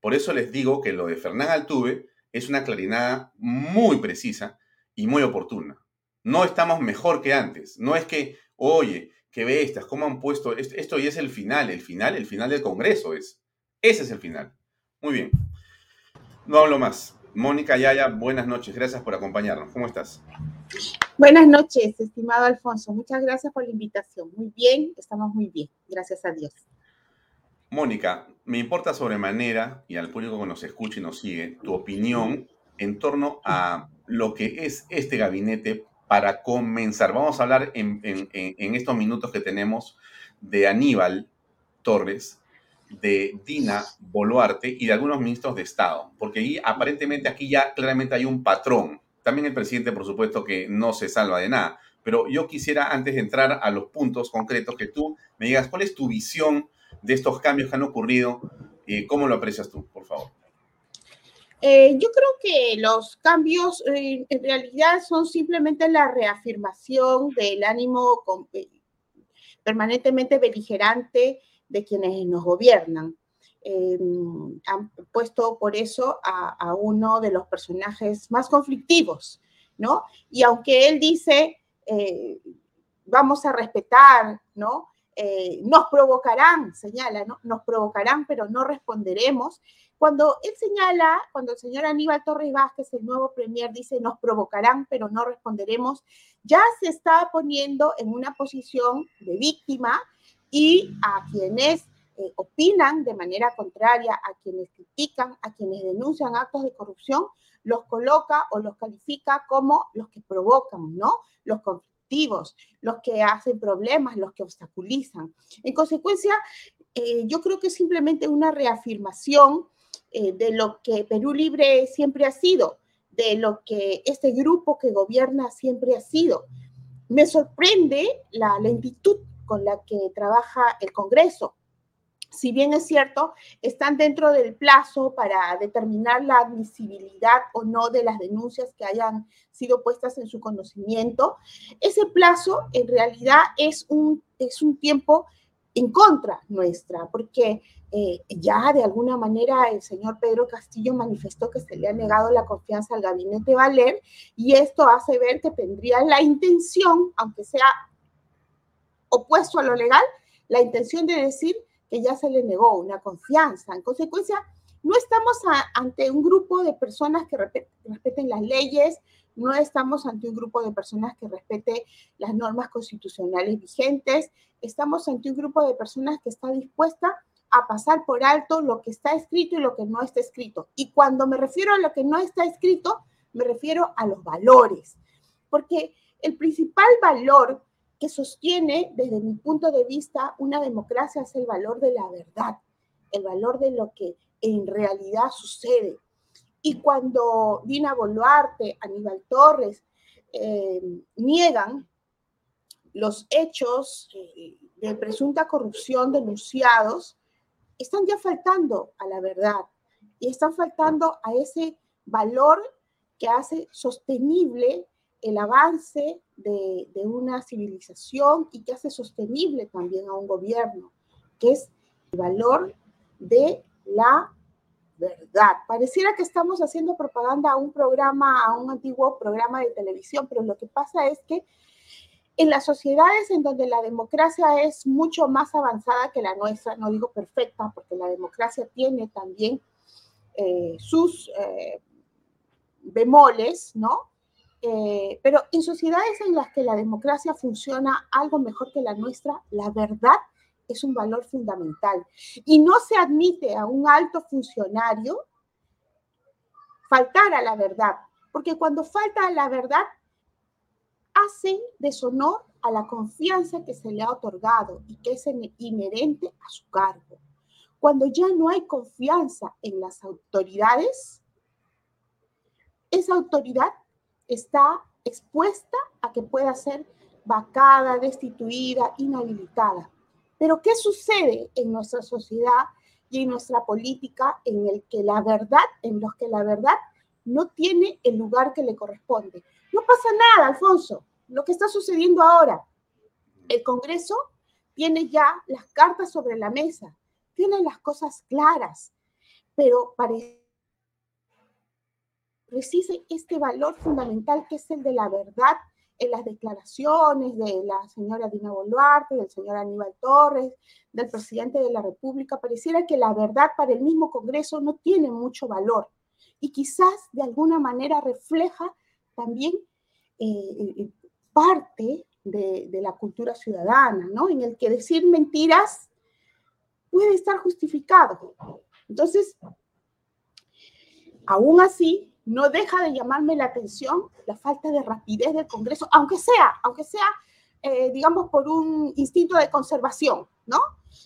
Por eso les digo que lo de Fernán Altuve es una clarinada muy precisa y muy oportuna. No estamos mejor que antes. No es que, oye, qué bestias, cómo han puesto esto, esto y es el final, el final, el final del Congreso es. Ese es el final. Muy bien. No hablo más. Mónica Yaya, buenas noches. Gracias por acompañarnos. ¿Cómo estás? Buenas noches, estimado Alfonso. Muchas gracias por la invitación. Muy bien, estamos muy bien. Gracias a Dios. Mónica, me importa sobremanera, y al público que nos escucha y nos sigue, tu opinión en torno a lo que es este gabinete para comenzar. Vamos a hablar en, estos minutos que tenemos de Aníbal Torres, de Dina Boluarte y de algunos ministros de Estado, porque ahí aparentemente aquí ya claramente hay un patrón. También el presidente, por supuesto, que no se salva de nada. Pero yo quisiera, antes de entrar a los puntos concretos, que tú me digas cuál es tu visión de estos cambios que han ocurrido y cómo lo aprecias tú, por favor. Eh, yo creo que los cambios eh, en realidad son simplemente la reafirmación del ánimo eh, permanentemente beligerante de quienes nos gobiernan. han puesto por eso a, uno de los personajes más conflictivos, ¿no? Y aunque él dice, vamos a respetar, ¿no? Nos provocarán, señala, ¿no? Nos provocarán, pero no responderemos. Cuando él señala, cuando el señor Aníbal Torres Vázquez, el nuevo premier, dice nos provocarán, pero no responderemos, ya se está poniendo en una posición de víctima y a quienes eh, opinan de manera contraria, a quienes critican, a quienes denuncian actos de corrupción, los coloca o los califica como los que provocan, ¿no? Los los que hacen problemas, los que obstaculizan. En consecuencia, eh, yo creo que es simplemente una reafirmación eh, de lo que Perú Libre siempre ha sido, de lo que este grupo que gobierna siempre ha sido. Me sorprende la lentitud con la que trabaja el Congreso. Si bien es cierto, están dentro del plazo para determinar la admisibilidad o no de las denuncias que hayan sido puestas en su conocimiento, ese plazo en realidad es un, es un tiempo en contra nuestra, porque eh, ya de alguna manera el señor Pedro Castillo manifestó que se le ha negado la confianza al gabinete Valer y esto hace ver que tendría la intención, aunque sea opuesto a lo legal, la intención de decir que ya se le negó una confianza. En consecuencia, no estamos ante un grupo de personas que respeten las leyes, no estamos ante un grupo de personas que respete las normas constitucionales vigentes, estamos ante un grupo de personas que está dispuesta a pasar por alto lo que está escrito y lo que no está escrito. Y cuando me refiero a lo que no está escrito, me refiero a los valores, porque el principal valor que sostiene, desde mi punto de vista, una democracia es el valor de la verdad, el valor de lo que en realidad sucede. Y cuando Dina Boluarte, Aníbal Torres eh, niegan los hechos eh, de presunta corrupción denunciados, están ya faltando a la verdad y están faltando a ese valor que hace sostenible el avance de, una civilización y que hace sostenible también a un gobierno, que es el valor de la verdad. Pareciera que estamos haciendo propaganda a un programa, a un antiguo programa de televisión, pero lo que pasa es que en las sociedades en donde la democracia es mucho más avanzada que la nuestra, no digo perfecta, porque la democracia tiene también eh, sus eh, bemoles, ¿no? Eh, pero en sociedades en las que la democracia funciona algo mejor que la nuestra, la verdad es un valor fundamental. Y no se admite a un alto funcionario faltar a la verdad, porque cuando falta a la verdad, hace deshonor a la confianza que se le ha otorgado y que es inherente a su cargo. Cuando ya no hay confianza en las autoridades, esa autoridad está expuesta a que pueda ser vacada, destituida, inhabilitada. Pero ¿qué sucede en nuestra sociedad y en nuestra política en el que la verdad, en los que la verdad no tiene el lugar que le corresponde? No pasa nada, Alfonso. Lo que está sucediendo ahora, el Congreso tiene ya las cartas sobre la mesa, tiene las cosas claras, pero parece precise este valor fundamental que es el de la verdad en las declaraciones de la señora Dina Boluarte, del señor Aníbal Torres, del presidente de la República, pareciera que la verdad para el mismo Congreso no tiene mucho valor y quizás de alguna manera refleja también eh, eh, parte de, de, la cultura ciudadana, ¿no? En el que decir mentiras puede estar justificado. Entonces, aún así, no deja de llamarme la atención la falta de rapidez del Congreso, aunque sea, aunque sea, eh, digamos, por un instinto de conservación, ¿no?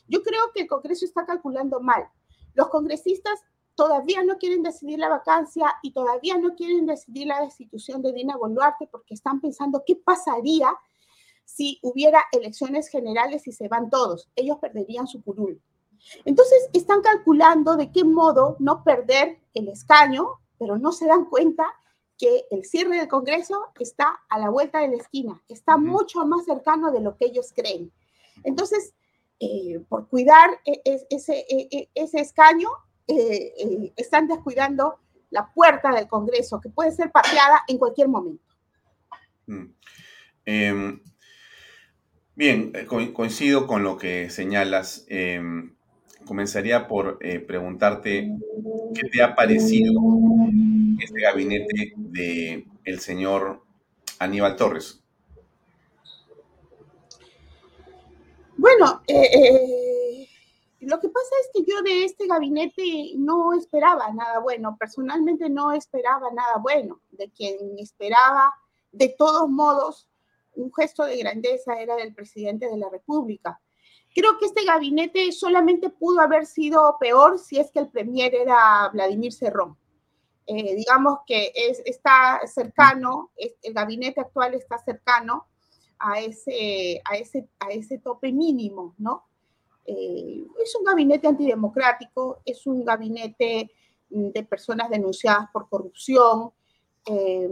Yo creo que el Congreso está calculando mal. Los congresistas todavía no quieren decidir la vacancia y todavía no quieren decidir la destitución de Dina Boluarte porque están pensando qué pasaría si hubiera elecciones generales y se van todos. Ellos perderían su curul. Entonces, están calculando de qué modo no perder el escaño pero no se dan cuenta que el cierre del Congreso está a la vuelta de la esquina, está mucho más cercano de lo que ellos creen. Entonces, eh, por cuidar e, e, ese, e, ese escaño, eh, eh, están descuidando la puerta del Congreso, que puede ser pateada en cualquier momento. Mm. Em, bien, coincido con lo que señalas. Comenzaría por preguntarte qué te ha parecido este gabinete de el señor Aníbal Torres? Bueno, eh, eh, lo que pasa es que yo de este gabinete no esperaba nada bueno, personalmente no esperaba nada bueno, de quien esperaba de todos modos un gesto de grandeza era del presidente de la República. Creo que este gabinete solamente pudo haber sido peor si es que el premier era Vladimir Cerrón. Eh, digamos que es, está cercano, el gabinete actual está cercano a ese, a ese, a ese tope mínimo, ¿no? Eh, es un gabinete antidemocrático, es un gabinete mm, de personas denunciadas por corrupción, eh,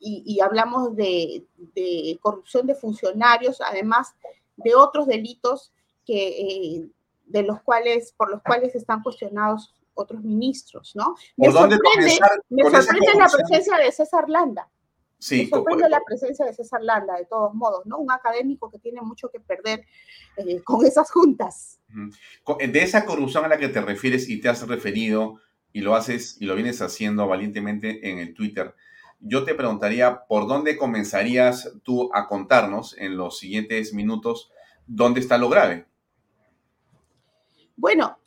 y, hablamos de, de, corrupción de funcionarios, además de otros delitos que, de los cuales, por los cuales están cuestionados otros ministros, ¿no? Me sorprende, me sorprende la presencia de César Landa. Sí, Me sorprende la presencia de César Landa, de todos modos, ¿no? Un académico que tiene mucho que perder eh, con esas juntas. De esa corrupción a la que te refieres y te has referido y lo haces y lo vienes haciendo valientemente en el Twitter, yo te preguntaría por dónde comenzarías tú a contarnos en los siguientes minutos dónde está lo grave. Bueno,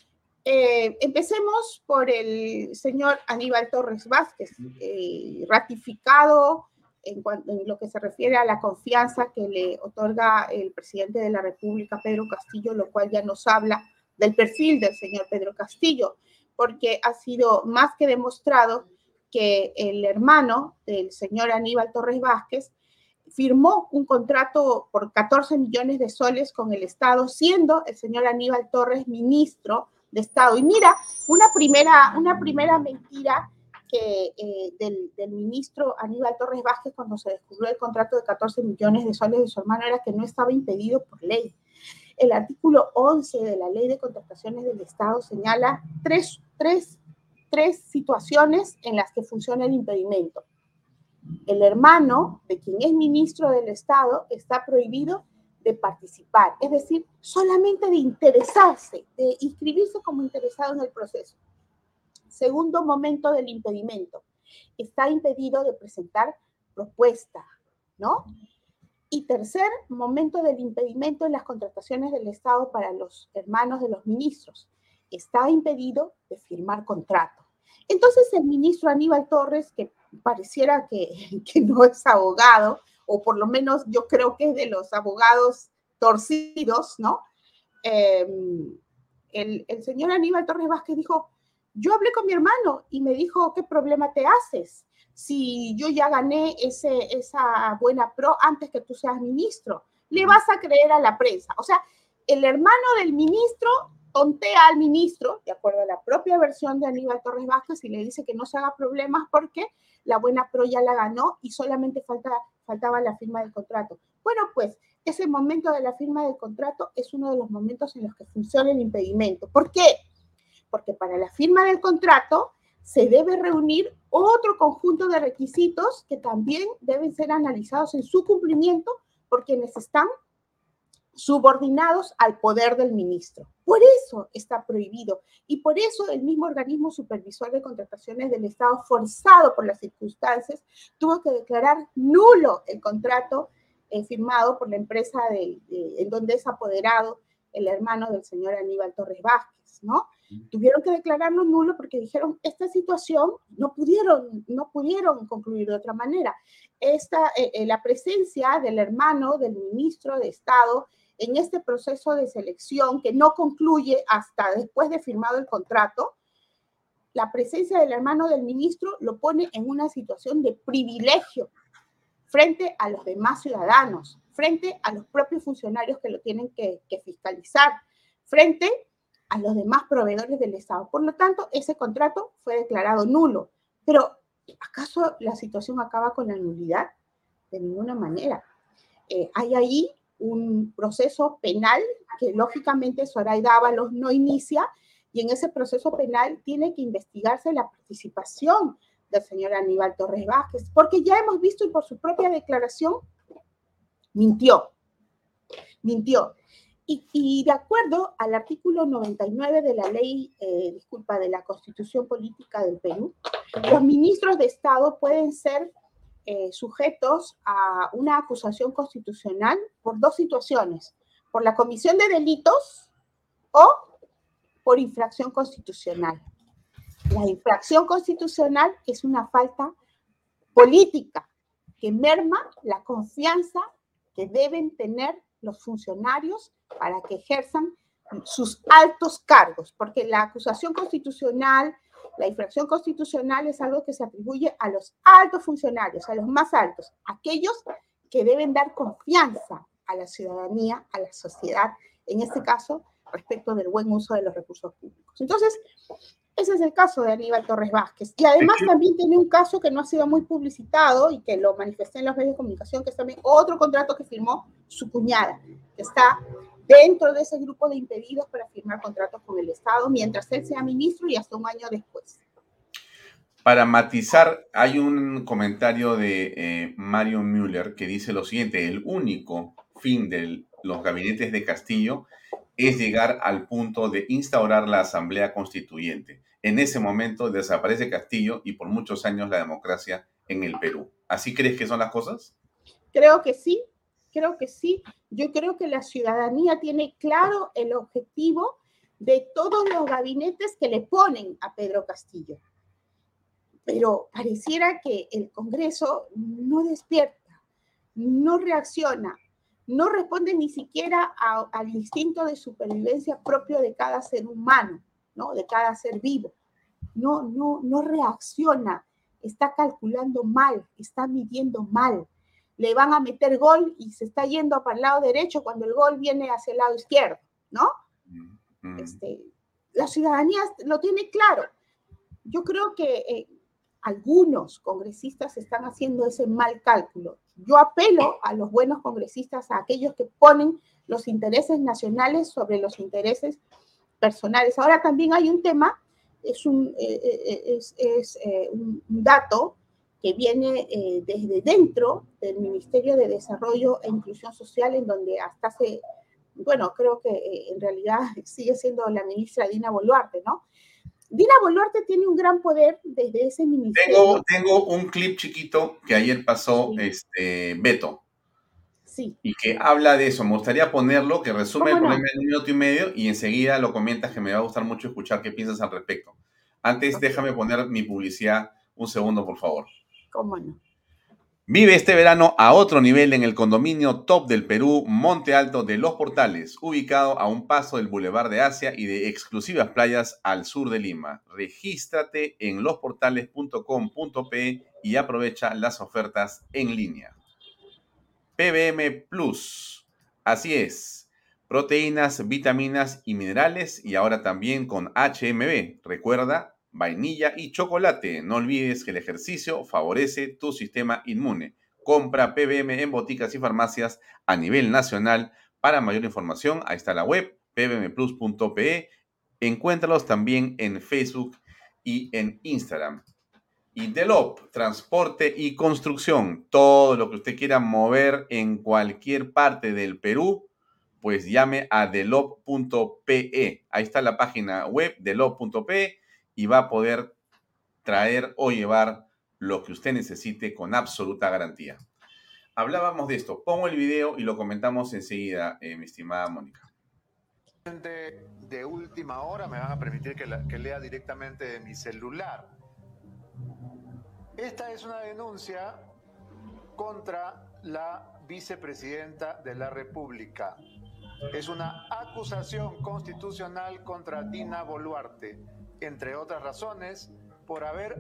eh, empecemos por el señor Aníbal Torres Vázquez, eh, ratificado en, en, lo que se refiere a la confianza que le otorga el presidente de la República, Pedro Castillo, lo cual ya nos habla del perfil del señor Pedro Castillo, porque ha sido más que demostrado que el hermano del señor Aníbal Torres Vázquez firmó un contrato por 14 millones de soles con el Estado, siendo el señor Aníbal Torres ministro de Estado. Y mira, una primera, una primera mentira que, eh, del, ministro Aníbal Torres Vázquez cuando se descubrió el contrato de 14 millones de soles de su hermano era que no estaba impedido por ley. El artículo 11 de la ley de contrataciones del Estado señala tres, tres tres situaciones en las que funciona el impedimento. El hermano de quien es ministro del Estado está prohibido de participar, es decir, solamente de interesarse, de inscribirse como interesado en el proceso. Segundo momento del impedimento, está impedido de presentar propuesta, ¿no? Y tercer momento del impedimento en las contrataciones del Estado para los hermanos de los ministros, está impedido de firmar contrato. Entonces el ministro Aníbal Torres, que pareciera que, <laughs> que, no es abogado, o por lo menos yo creo que es de los abogados torcidos, ¿no? Em, el, el, señor Aníbal Torres Vázquez dijo, yo hablé con mi hermano y me dijo, ¿qué problema te haces? Si yo ya gané ese, esa buena pro antes que tú seas ministro, le vas a creer a la prensa. O sea, el hermano del ministro tontea al ministro, de acuerdo a la propia versión de Aníbal Torres Vázquez, y le dice que no se haga problemas porque la buena pro ya la ganó y solamente falta, faltaba la firma del contrato. Bueno, pues ese momento de la firma del contrato es uno de los momentos en los que funciona el impedimento. ¿Por qué? Porque para la firma del contrato se debe reunir otro conjunto de requisitos que también deben ser analizados en su cumplimiento por quienes están subordinados al poder del ministro. Por eso está prohibido y por eso el mismo organismo supervisor de contrataciones del Estado, forzado por las circunstancias, tuvo que declarar nulo el contrato eh, firmado por la empresa de, en donde es apoderado el hermano del señor Aníbal Torres Vázquez, ¿no? Tuvieron que declararlo nulo porque dijeron, esta situación no pudieron, no pudieron concluir de otra manera. Esta, eh, eh, la presencia del hermano del ministro de Estado en este proceso de selección que no concluye hasta después de firmado el contrato, la presencia del hermano del ministro lo pone en una situación de privilegio frente a los demás ciudadanos, frente a los propios funcionarios que lo tienen que, fiscalizar, frente a los demás proveedores del Estado. Por lo tanto, ese contrato fue declarado nulo. Pero, ¿acaso la situación acaba con la nulidad? De ninguna manera. Eh, hay ahí un proceso penal que lógicamente Zoraida Ábalos no inicia y en ese proceso penal tiene que investigarse la participación del señor Aníbal Torres Vázquez, porque ya hemos visto y por su propia declaración mintió, mintió. Y, de acuerdo al artículo 99 de la ley, eh, disculpa, de la Constitución Política del Perú, los ministros de Estado pueden ser eh, sujetos a una acusación constitucional por dos situaciones, por la comisión de delitos o por infracción constitucional. La infracción constitucional es una falta política que merma la confianza que deben tener los funcionarios para que ejerzan sus altos cargos, porque la acusación constitucional la infracción constitucional es algo que se atribuye a los altos funcionarios, a los más altos, aquellos que deben dar confianza a la ciudadanía, a la sociedad, en este caso, respecto del buen uso de los recursos públicos. Entonces, ese es el caso de Aníbal Torres Vázquez. Y además también tiene un caso que no ha sido muy publicitado y que lo manifesté en los medios de comunicación, que es también otro contrato que firmó su cuñada, que está dentro de ese grupo de impedidos para firmar contratos con el Estado mientras él sea ministro y hasta un año después. Para matizar, hay un comentario de eh, Mario Müller que dice lo siguiente, el único fin de los gabinetes de Castillo es llegar al punto de instaurar la Asamblea Constituyente. En ese momento desaparece Castillo y por muchos años la democracia en el Perú. ¿Así crees que son las cosas? Creo que sí, creo que sí. Yo creo que la ciudadanía tiene claro el objetivo de todos los gabinetes que le ponen a Pedro Castillo. Pero pareciera que el Congreso no despierta, no reacciona, no responde ni siquiera al instinto de supervivencia propio de cada ser humano, ¿no? De cada ser vivo. No, no, no reacciona, está calculando mal, está midiendo mal. Le van a meter gol y se está yendo para el lado derecho cuando el gol viene hacia el lado izquierdo, ¿no? Mm. Este, la ciudadanía lo tiene claro. Yo creo que eh, algunos congresistas están haciendo ese mal cálculo. Yo apelo a los buenos congresistas, a aquellos que ponen los intereses nacionales sobre los intereses personales. Ahora también hay un tema, es un, eh, eh, es, un dato que viene desde dentro del Ministerio de Desarrollo e Inclusión Social, en donde hasta hace bueno, creo que eh, en realidad <laughs> sigue siendo la ministra Dina Boluarte, ¿no? Dina Boluarte tiene un gran poder desde ese ministerio. Tengo, un clip chiquito que ayer pasó este, Beto. Sí. Y que habla de eso. Me gustaría ponerlo, que resume el problema en un minuto y medio y enseguida lo comentas que me va a gustar mucho escuchar qué piensas al respecto. Antes, déjame poner mi publicidad un segundo, por favor. ¿Cómo no? Vive este verano a otro nivel en el condominio top del Perú, Monte Alto de Los Portales, ubicado a un paso del Boulevard de Asia y de exclusivas playas al sur de Lima. Regístrate en losportales.com.pe y aprovecha las ofertas en línea. PBM Plus. Así es. Proteínas, vitaminas y minerales y ahora también con HMB. Recuerda, vainilla y chocolate. No olvides que el ejercicio favorece tu sistema inmune. Compra PBM en boticas y farmacias a nivel nacional. Para mayor información, ahí está la web pbmplus.pe. Encuéntralos también en Facebook y en Instagram. Y Delop, transporte y construcción. Todo lo que usted quiera mover en cualquier parte del Perú, pues llame a delop.pe. Ahí está la página web delop.pe y va a poder traer o llevar lo que usted necesite con absoluta garantía. Hablábamos de esto. Pongo el video y lo comentamos enseguida, eh, mi estimada Mónica. De última hora me van a permitir que, que lea directamente de mi celular. Esta es una denuncia contra la vicepresidenta de la República. Es una acusación constitucional contra Dina Boluarte entre otras razones, por haber,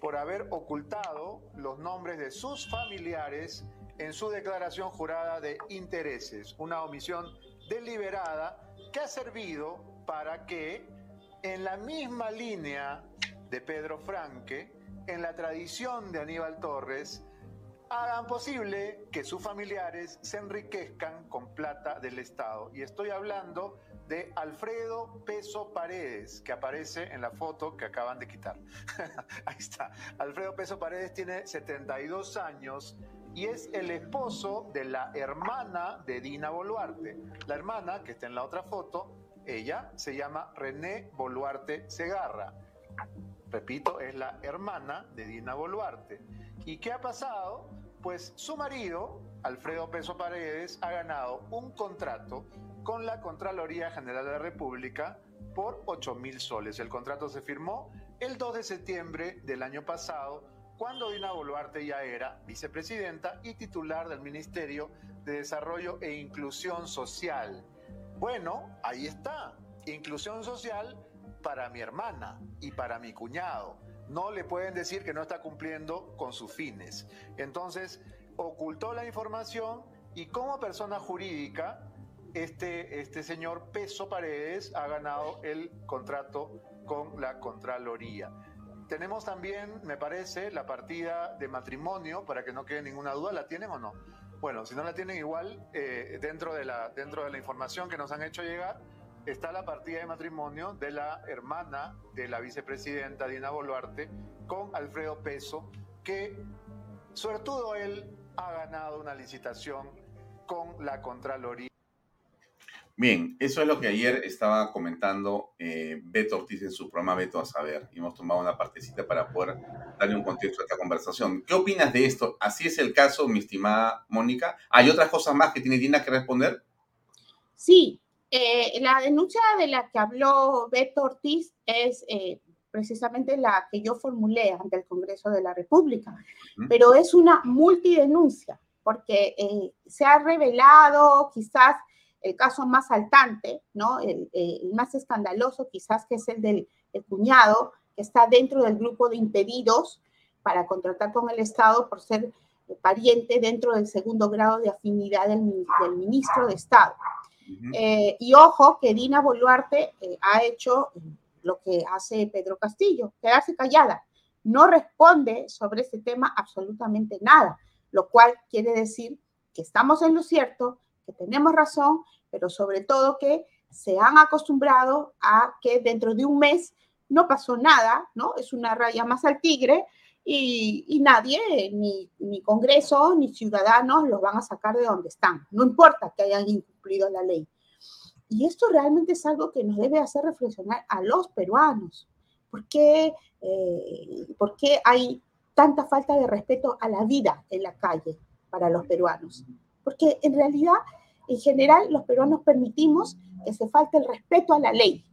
por haber ocultado los nombres de sus familiares en su declaración jurada de intereses, una omisión deliberada que ha servido para que en la misma línea de Pedro Franque, en la tradición de Aníbal Torres, hagan posible que sus familiares se enriquezcan con plata del Estado. Y estoy hablando de Alfredo Peso Paredes, que aparece en la foto que acaban de quitar. <laughs> Ahí está. Alfredo Peso Paredes tiene 72 años y es el esposo de la hermana de Dina Boluarte. La hermana, que está en la otra foto, ella se llama René Boluarte Segarra. Repito, es la hermana de Dina Boluarte. ¿Y qué ha pasado? Pues su marido, Alfredo Peso Paredes, ha ganado un contrato con la Contraloría General de la República por 8 mil soles. El contrato se firmó el 2 de septiembre del año pasado, cuando Dina Boluarte ya era vicepresidenta y titular del Ministerio de Desarrollo e Inclusión Social. Bueno, ahí está, inclusión social para mi hermana y para mi cuñado. No le pueden decir que no está cumpliendo con sus fines. Entonces, ocultó la información y como persona jurídica este, este señor Peso Paredes ha ganado el contrato con la Contraloría. Tenemos también, me parece, la partida de matrimonio, para que no quede ninguna duda, ¿la tienen o no? Bueno, si no la tienen igual, eh, dentro, de la, dentro de la información que nos han hecho llegar, está la partida de matrimonio de la hermana de la vicepresidenta Dina Boluarte con Alfredo Peso, que sobre todo él ha ganado una licitación con la Contraloría. Bien, eso es lo que ayer estaba comentando eh, Beto Ortiz en su programa Beto a Saber. Y hemos tomado una partecita para poder darle un contexto a esta conversación. ¿Qué opinas de esto? ¿Así es el caso, mi estimada Mónica? ¿Hay otras cosas más que tiene Dina que responder? Sí, eh, la denuncia de la que habló Beto Ortiz es eh, precisamente la que yo formulé ante el Congreso de la República, pero es una multidenuncia porque eh, se ha revelado quizás el caso más saltante, ¿no? El, más escandaloso quizás que es el del cuñado, que está dentro del grupo de impedidos para contratar con el Estado por ser pariente dentro del segundo grado de afinidad del, ministro de Estado. Eh, y ojo que Dina Boluarte eh, ha hecho lo que hace Pedro Castillo, quedarse callada. No responde sobre ese tema absolutamente nada, lo cual quiere decir que estamos en lo cierto, que tenemos razón, pero sobre todo que se han acostumbrado a que dentro de un mes no pasó nada, ¿no? Es una raya más al tigre y, nadie, ni, ni, Congreso, ni ciudadanos los van a sacar de donde están. No importa que hayan incumplido la ley. Y esto realmente es algo que nos debe hacer reflexionar a los peruanos. ¿Por qué, eh, ¿Por qué hay tanta falta de respeto a la vida en la calle para los peruanos? Porque en realidad, en general, los peruanos permitimos que se falte el respeto a la ley.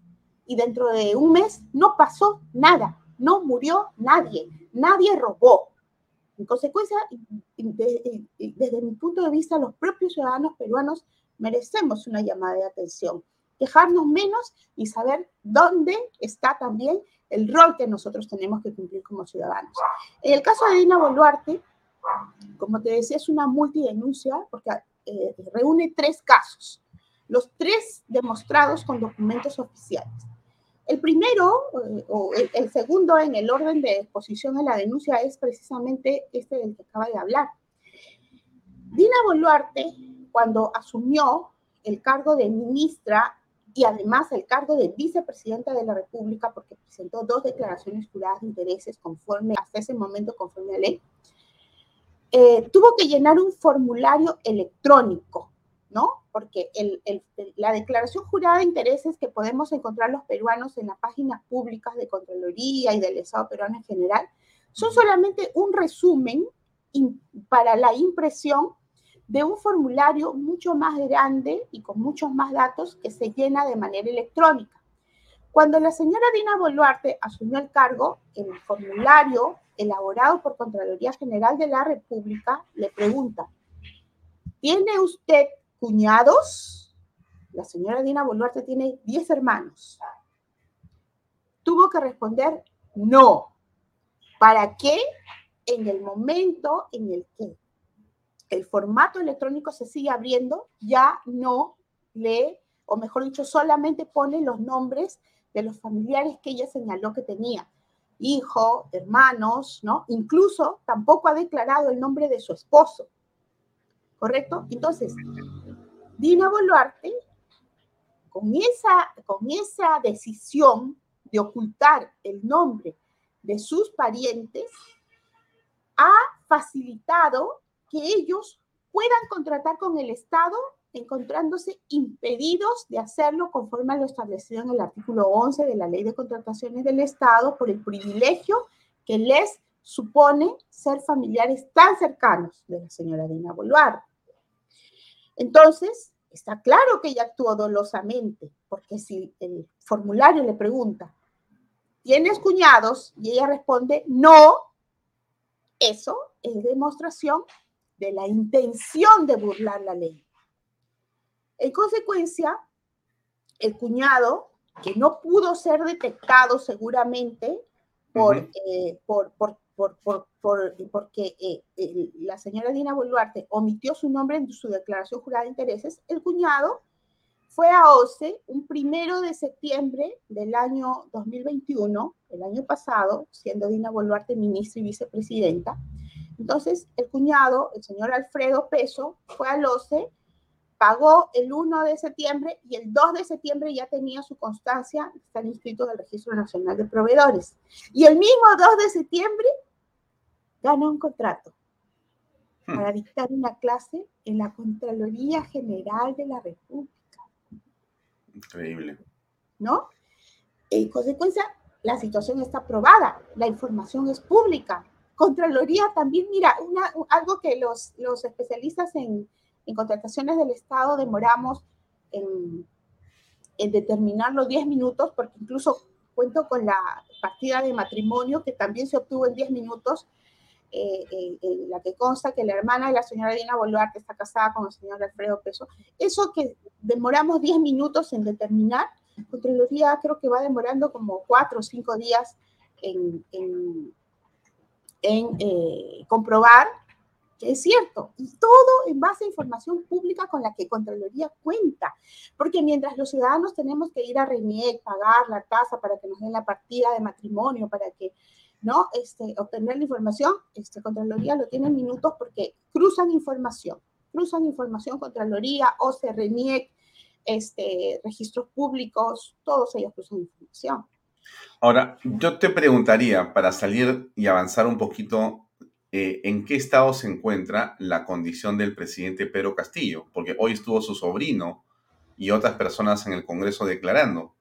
Y dentro de un mes no pasó nada, no murió nadie, nadie robó. En consecuencia, desde mi punto de vista, los propios ciudadanos peruanos merecemos una llamada de atención, quejarnos menos y saber dónde está también el rol que nosotros tenemos que cumplir como ciudadanos. En el caso de Dina Boluarte, como te decía, es una multidenuncia porque eh, reúne tres casos, los tres demostrados con documentos oficiales. El primero, eh, o el, el, segundo en el orden de exposición en la denuncia es precisamente este del que acaba de hablar. Dina Boluarte cuando asumió el cargo de ministra y además el cargo de vicepresidenta de la República, porque presentó dos declaraciones juradas de intereses conforme, hasta ese momento conforme a ley, eh, tuvo que llenar un formulario electrónico, ¿no? Porque la declaración jurada de intereses que podemos encontrar los peruanos en las páginas públicas de Contraloría y del Estado peruano en general, son solamente un resumen para la impresión de un formulario mucho más grande y con muchos más datos que se llena de manera electrónica. Cuando la señora Dina Boluarte asumió el cargo, el formulario elaborado por Contraloría General de la República le pregunta, ¿tiene usted cuñados? La señora Dina Boluarte tiene 10 hermanos. Tuvo que responder no. ¿Para qué? En el momento en el que el formato electrónico se sigue abriendo, ya no lee, o mejor dicho, solamente pone los nombres de los familiares que ella señaló que tenía, hijo, hermanos, ¿no? Incluso tampoco ha declarado el nombre de su esposo, ¿correcto? Entonces, Dina Boluarte, con esa, con esa decisión de ocultar el nombre de sus parientes, ha facilitado que ellos puedan contratar con el Estado encontrándose impedidos de hacerlo conforme a lo establecido en el artículo 11 de la Ley de Contrataciones del Estado por el privilegio que les supone ser familiares tan cercanos de la señora Dina Boluarte. Entonces, está claro que ella actuó dolosamente, porque si el formulario le pregunta, ¿tienes cuñados? Y ella responde, no, eso es demostración de la intención de burlar la ley. En consecuencia, el cuñado, que no pudo ser detectado seguramente por, eh, por, por, por, porque eh, la señora Dina Boluarte omitió su nombre en su declaración jurada de intereses, el cuñado fue a OCE un primero de septiembre del año 2021, el año pasado, siendo Dina Boluarte ministra y vicepresidenta, entonces, el cuñado, el señor Alfredo Peso, fue al OCE pagó el 1 de septiembre y el 2 de septiembre ya tenía su constancia, están inscritos en el Registro Nacional de Proveedores. Y el mismo 2 de septiembre gana un contrato Hmm. para dictar una clase en la Contraloría General de la República, Increíble. ¿no? En consecuencia, la situación está aprobada, la información es pública. Contraloría también, mira, una, algo que los, los especialistas en, en contrataciones del Estado demoramos en, en determinar los 10 minutos, porque incluso cuento con la partida de matrimonio que también se obtuvo en 10 minutos, eh, la que consta que la hermana de la señora Dina Boluarte está casada con el señor Alfredo Peso. Eso que demoramos 10 minutos en determinar, Contraloría creo que va demorando como 4 o 5 días en eh, comprobar que es cierto, y todo en base a información pública con la que Contraloría cuenta, porque mientras los ciudadanos tenemos que ir a RENIEC, pagar la tasa para que nos den la partida de matrimonio, para que ¿no? Este, obtener la información, este, Contraloría lo tiene en minutos porque cruzan información, cruzan información Contraloría, OCE, RENIEC, este, registros públicos, todos ellos cruzan información. Ahora, yo te preguntaría, para salir y avanzar un poquito, eh, ¿en qué estado se encuentra la condición del presidente Pedro Castillo? Porque hoy estuvo su sobrino y otras personas en el Congreso declarando.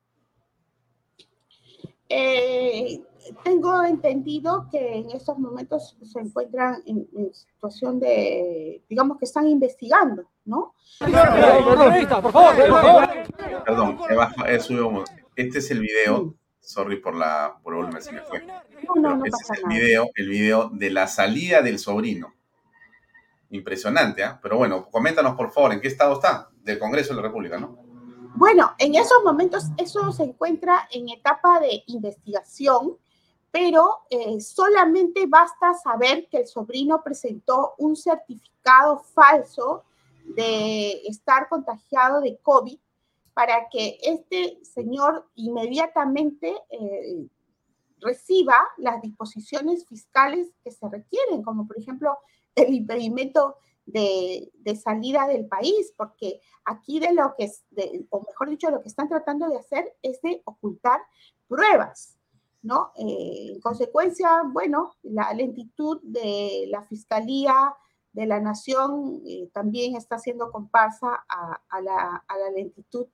Eh, tengo entendido que en estos momentos se encuentran en, en, situación de, digamos que están investigando, ¿no? Perdón, este es el video, sorry por la por el se me fue. No, no, no pasa es el nada. video, el video de la salida del sobrino. Impresionante, ¿ah? Pero bueno, coméntanos por favor, ¿en qué estado está? Del Congreso de la República, ¿no? Bueno, en esos momentos eso se encuentra en etapa de investigación, pero eh, solamente basta saber que el sobrino presentó un certificado falso de estar contagiado de COVID para que este señor inmediatamente eh, reciba las disposiciones fiscales que se requieren, como por ejemplo el impedimento de, salida del país, porque aquí de lo que, de, o mejor dicho, lo que están tratando de hacer es de ocultar pruebas, ¿no? Eh, en consecuencia, bueno, la lentitud de la Fiscalía de la Nación eh, también está haciendo comparsa a la lentitud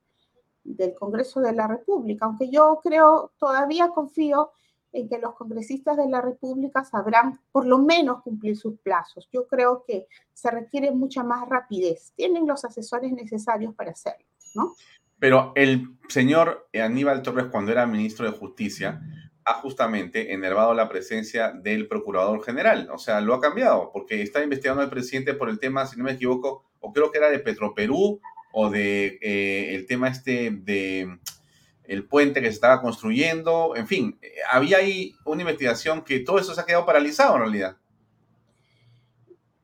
del Congreso de la República, aunque yo creo, todavía confío en que los congresistas de la República sabrán por lo menos cumplir sus plazos. Yo creo que se requiere mucha más rapidez. Tienen los asesores necesarios para hacerlo, ¿no? Pero el señor Aníbal Torres, cuando era ministro de Justicia, ha justamente enervado la presencia del procurador general. O sea, lo ha cambiado, porque está investigando al presidente por el tema, si no me equivoco, o creo que era de Petroperú, o de eh, el tema este de el puente que se estaba construyendo, en fin, había ahí una investigación que todo eso se ha quedado paralizado en realidad.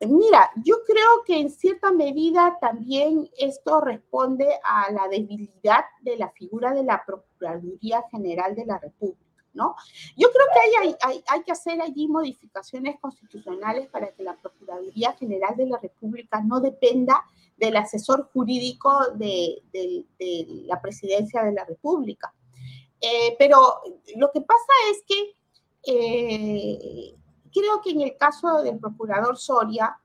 Mira, yo creo que en cierta medida también esto responde a la debilidad de la figura de la Procuraduría General de la República. ¿No? Yo creo que hay, que hacer allí modificaciones constitucionales para que la Procuraduría General de la República no dependa del asesor jurídico de, la presidencia de la República. Eh, pero lo que pasa es que eh, creo que en el caso del procurador Soria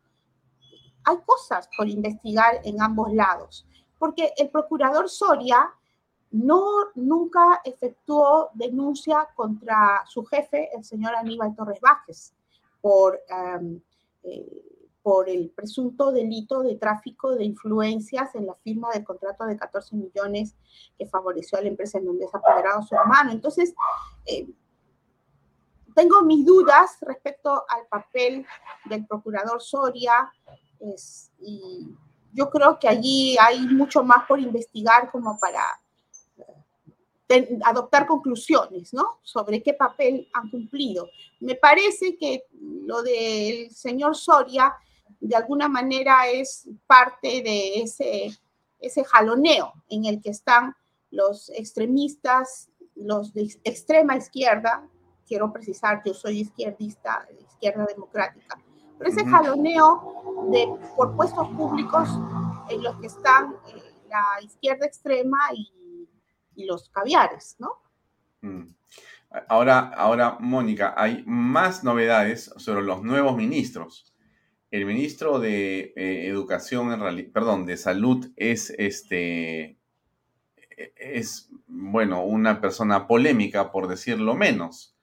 hay cosas por investigar en ambos lados, porque el procurador Soria no nunca efectuó denuncia contra su jefe, el señor Aníbal Torres Vázquez, por, um, eh, por el presunto delito de tráfico de influencias en la firma del contrato de 14 millones que favoreció a la empresa en donde es apoderado su hermano. Entonces, eh, tengo mis dudas respecto al papel del procurador Soria y yo creo que allí hay mucho más por investigar como para adoptar conclusiones, ¿no? Sobre qué papel han cumplido. Me parece que lo del señor Soria, de alguna manera, es parte de ese, ese jaloneo en el que están los extremistas, los de extrema izquierda, quiero precisar, yo soy izquierdista, izquierda democrática, pero ese jaloneo de, por puestos públicos en los que están eh, la izquierda extrema y, y los caviares, ¿no? Mm. Ahora, ahora, Mónica, hay más novedades sobre los nuevos ministros. El ministro de eh, Educación, perdón, de Salud es este es bueno una persona polémica por decirlo menos,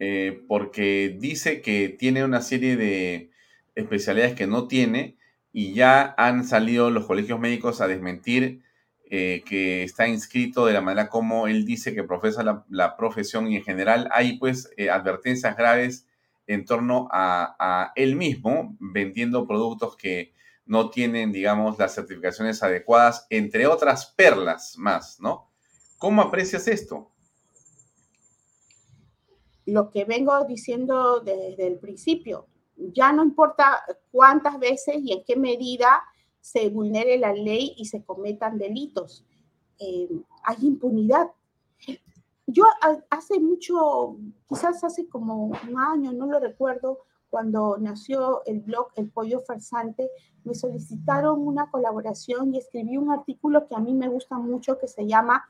eh, porque dice que tiene una serie de especialidades que no tiene y ya han salido los colegios médicos a desmentir eh, que está inscrito de la manera como él dice que profesa la, profesión y en general hay pues advertencias graves en torno a, él mismo vendiendo productos que no tienen, digamos, las certificaciones adecuadas, entre otras perlas más, ¿no? ¿Cómo aprecias esto? Lo que vengo diciendo desde el principio, ya no importa cuántas veces y en qué medida se vulnere la ley y se cometan delitos. Eh, hay impunidad. Yo hace mucho, quizás hace como un año, no lo recuerdo, cuando nació el blog El Pollo Farsante, me solicitaron una colaboración y escribí un artículo que a mí me gusta mucho que se llama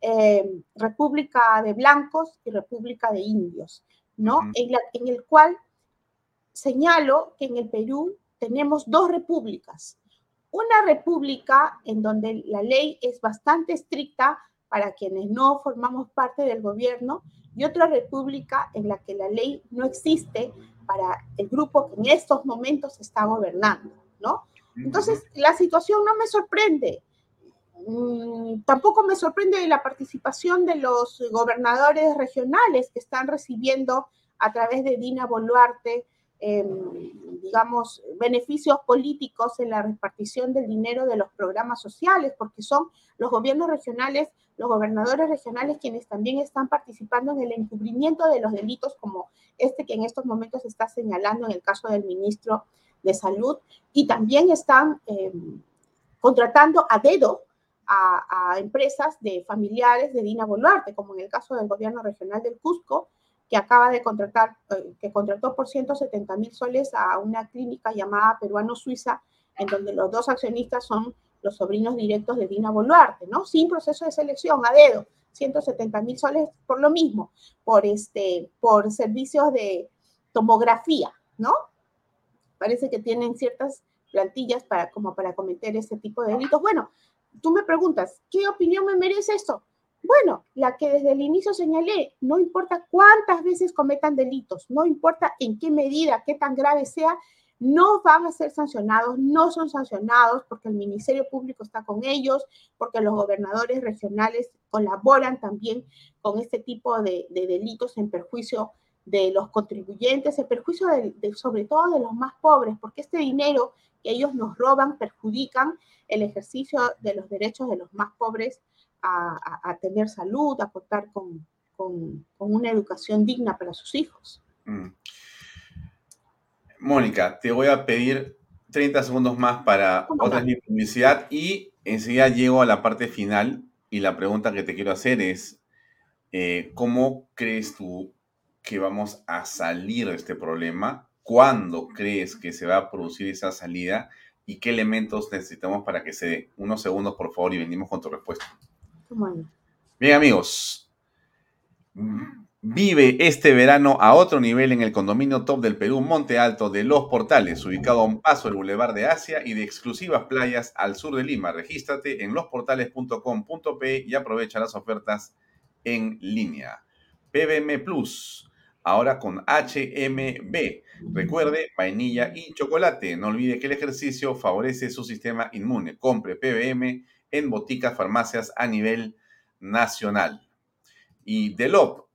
eh, República de Blancos y República de Indios, ¿no? en el cual señalo que en el Perú tenemos dos repúblicas, una república en donde la ley es bastante estricta para quienes no formamos parte del gobierno y otra república en la que la ley no existe para el grupo que en estos momentos está gobernando, ¿no? Entonces, la situación no me sorprende. Mm, tampoco me sorprende la participación de los gobernadores regionales que están recibiendo a través de Dina Boluarte Em, digamos, beneficios políticos en la repartición del dinero de los programas sociales, porque son los gobiernos regionales, los gobernadores regionales quienes también están participando en el encubrimiento de los delitos como este que en estos momentos se está señalando en el caso del ministro de Salud, y también están em, contratando a dedo a, a, empresas de familiares de Dina Boluarte, como en el caso del gobierno regional del Cusco, que acaba de contratar, eh, que contrató por 170 mil soles a una clínica llamada Peruano-Suiza, en donde los dos accionistas son los sobrinos directos de Dina Boluarte, ¿no? Sin proceso de selección, a dedo, 170 mil soles por lo mismo, por, este, por servicios de tomografía, ¿no? Parece que tienen ciertas plantillas para, como para cometer ese tipo de delitos. Bueno, tú me preguntas, ¿qué opinión me merece esto? Bueno, la que desde el inicio señalé, no importa cuántas veces cometan delitos, no importa en qué medida, qué tan grave sea, no van a ser sancionados, no son sancionados porque el Ministerio Público está con ellos, porque los gobernadores regionales colaboran también con este tipo de, delitos en perjuicio de los contribuyentes, en perjuicio sobre todo de los más pobres, porque este dinero que ellos nos roban perjudican el ejercicio de los derechos de los más pobres a, tener salud, a contar con, una educación digna para sus hijos. Mm. Mónica, te voy a pedir 30 segundos más para otra publicidad y enseguida llego a la parte final y la pregunta que te quiero hacer es, eh, ¿cómo crees tú que vamos a salir de este problema? ¿Cuándo crees que se va a producir esa salida? ¿Y qué elementos necesitamos para que se dé? Unos segundos, por favor, y venimos con tu respuesta. Bien amigos, vive este verano a otro nivel en el condominio top del Perú, Monte Alto de Los Portales, ubicado a un paso del Boulevard de Asia y de exclusivas playas al sur de Lima. Regístrate en losportales.com.p y aprovecha las ofertas en línea. PBM Plus, ahora con HMB. Recuerde, vainilla y chocolate. No olvide que el ejercicio favorece su sistema inmune. Compre PBM en boticas, farmacias a nivel nacional. Y Delop,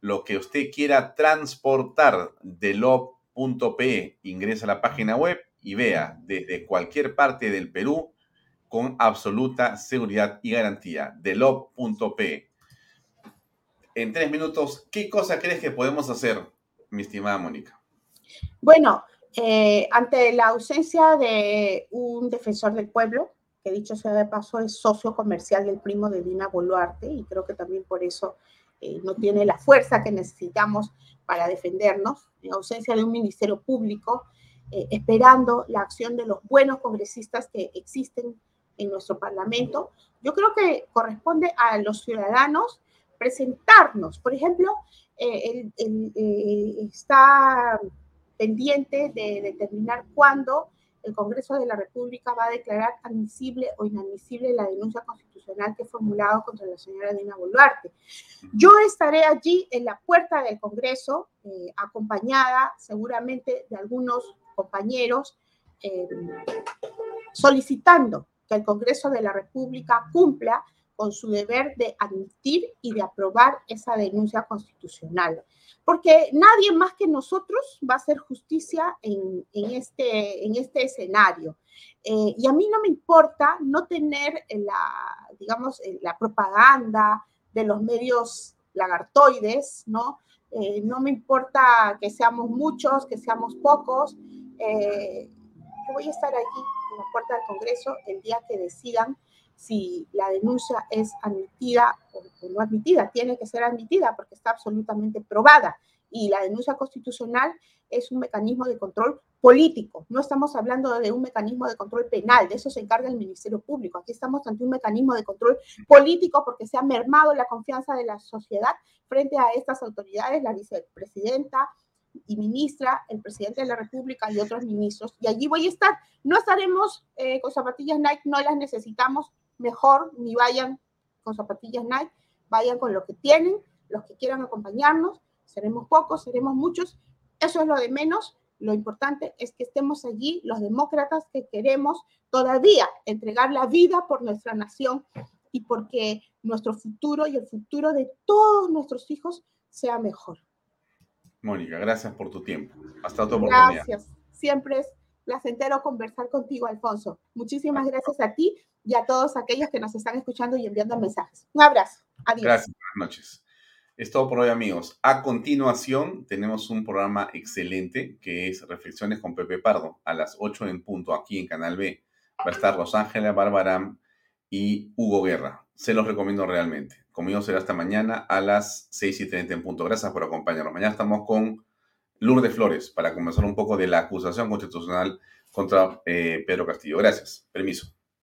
lo que usted quiera transportar, delop.pe, ingresa a la página web y vea desde cualquier parte del Perú con absoluta seguridad y garantía. Delop.pe. En tres minutos, ¿qué cosa crees que podemos hacer, mi estimada Mónica? Bueno, eh, ante la ausencia de un defensor del pueblo, que dicho sea de paso es socio comercial del primo de Dina Boluarte y creo que también por eso eh, no tiene la fuerza que necesitamos para defendernos, en ausencia de un ministerio público, eh, esperando la acción de los buenos congresistas que existen en nuestro Parlamento. Yo creo que corresponde a los ciudadanos presentarnos. Por ejemplo, eh, eh, está pendiente de determinar cuándo el Congreso de la República va a declarar admisible o inadmisible la denuncia constitucional que he formulado contra la señora Dina Boluarte. Yo estaré allí en la puerta del Congreso, eh, acompañada seguramente de algunos compañeros, solicitando que el Congreso de la República cumpla con su deber de admitir y de aprobar esa denuncia constitucional. Porque nadie más que nosotros va a hacer justicia en, este, este escenario. Eh, y a mí no me importa no tener la, digamos, la propaganda de los medios lagartoides, ¿no? Eh, no me importa que seamos muchos, que seamos pocos. Eh, yo voy a estar allí en la puerta del Congreso el día que decidan si la denuncia es admitida o, no admitida. Tiene que ser admitida porque está absolutamente probada. Y la denuncia constitucional es un mecanismo de control político. No estamos hablando de un mecanismo de control penal, de eso se encarga el Ministerio Público. Aquí estamos ante un mecanismo de control político porque se ha mermado la confianza de la sociedad frente a estas autoridades, la vicepresidenta y ministra, el presidente de la República y otros ministros. Y allí voy a estar. No estaremos eh, con zapatillas Nike, no las necesitamos mejor ni vayan con zapatillas Nike, vayan con lo que tienen, los que quieran acompañarnos, seremos pocos, seremos muchos, eso es lo de menos, lo importante es que estemos allí los demócratas que queremos todavía entregar la vida por nuestra nación y porque nuestro futuro y el futuro de todos nuestros hijos sea mejor. Mónica, gracias por tu tiempo. Hasta otra oportunidad. Gracias. Siempre es placentero conversar contigo, Alfonso. Muchísimas gracias a ti y a todos aquellos que nos están escuchando y enviando mensajes. Un abrazo. Adiós. Gracias. Buenas noches. Es todo por hoy, amigos. A continuación, tenemos un programa excelente que es Reflexiones con Pepe Pardo a las 8 en punto aquí en Canal B. Va a estar Rosángela Barbaram y Hugo Guerra. Se los recomiendo realmente. Conmigo será hasta mañana a las 6 y 30 en punto. Gracias por acompañarnos. Mañana estamos con Lourdes Flores para conversar un poco de la acusación constitucional contra eh, Pedro Castillo. Gracias. Permiso.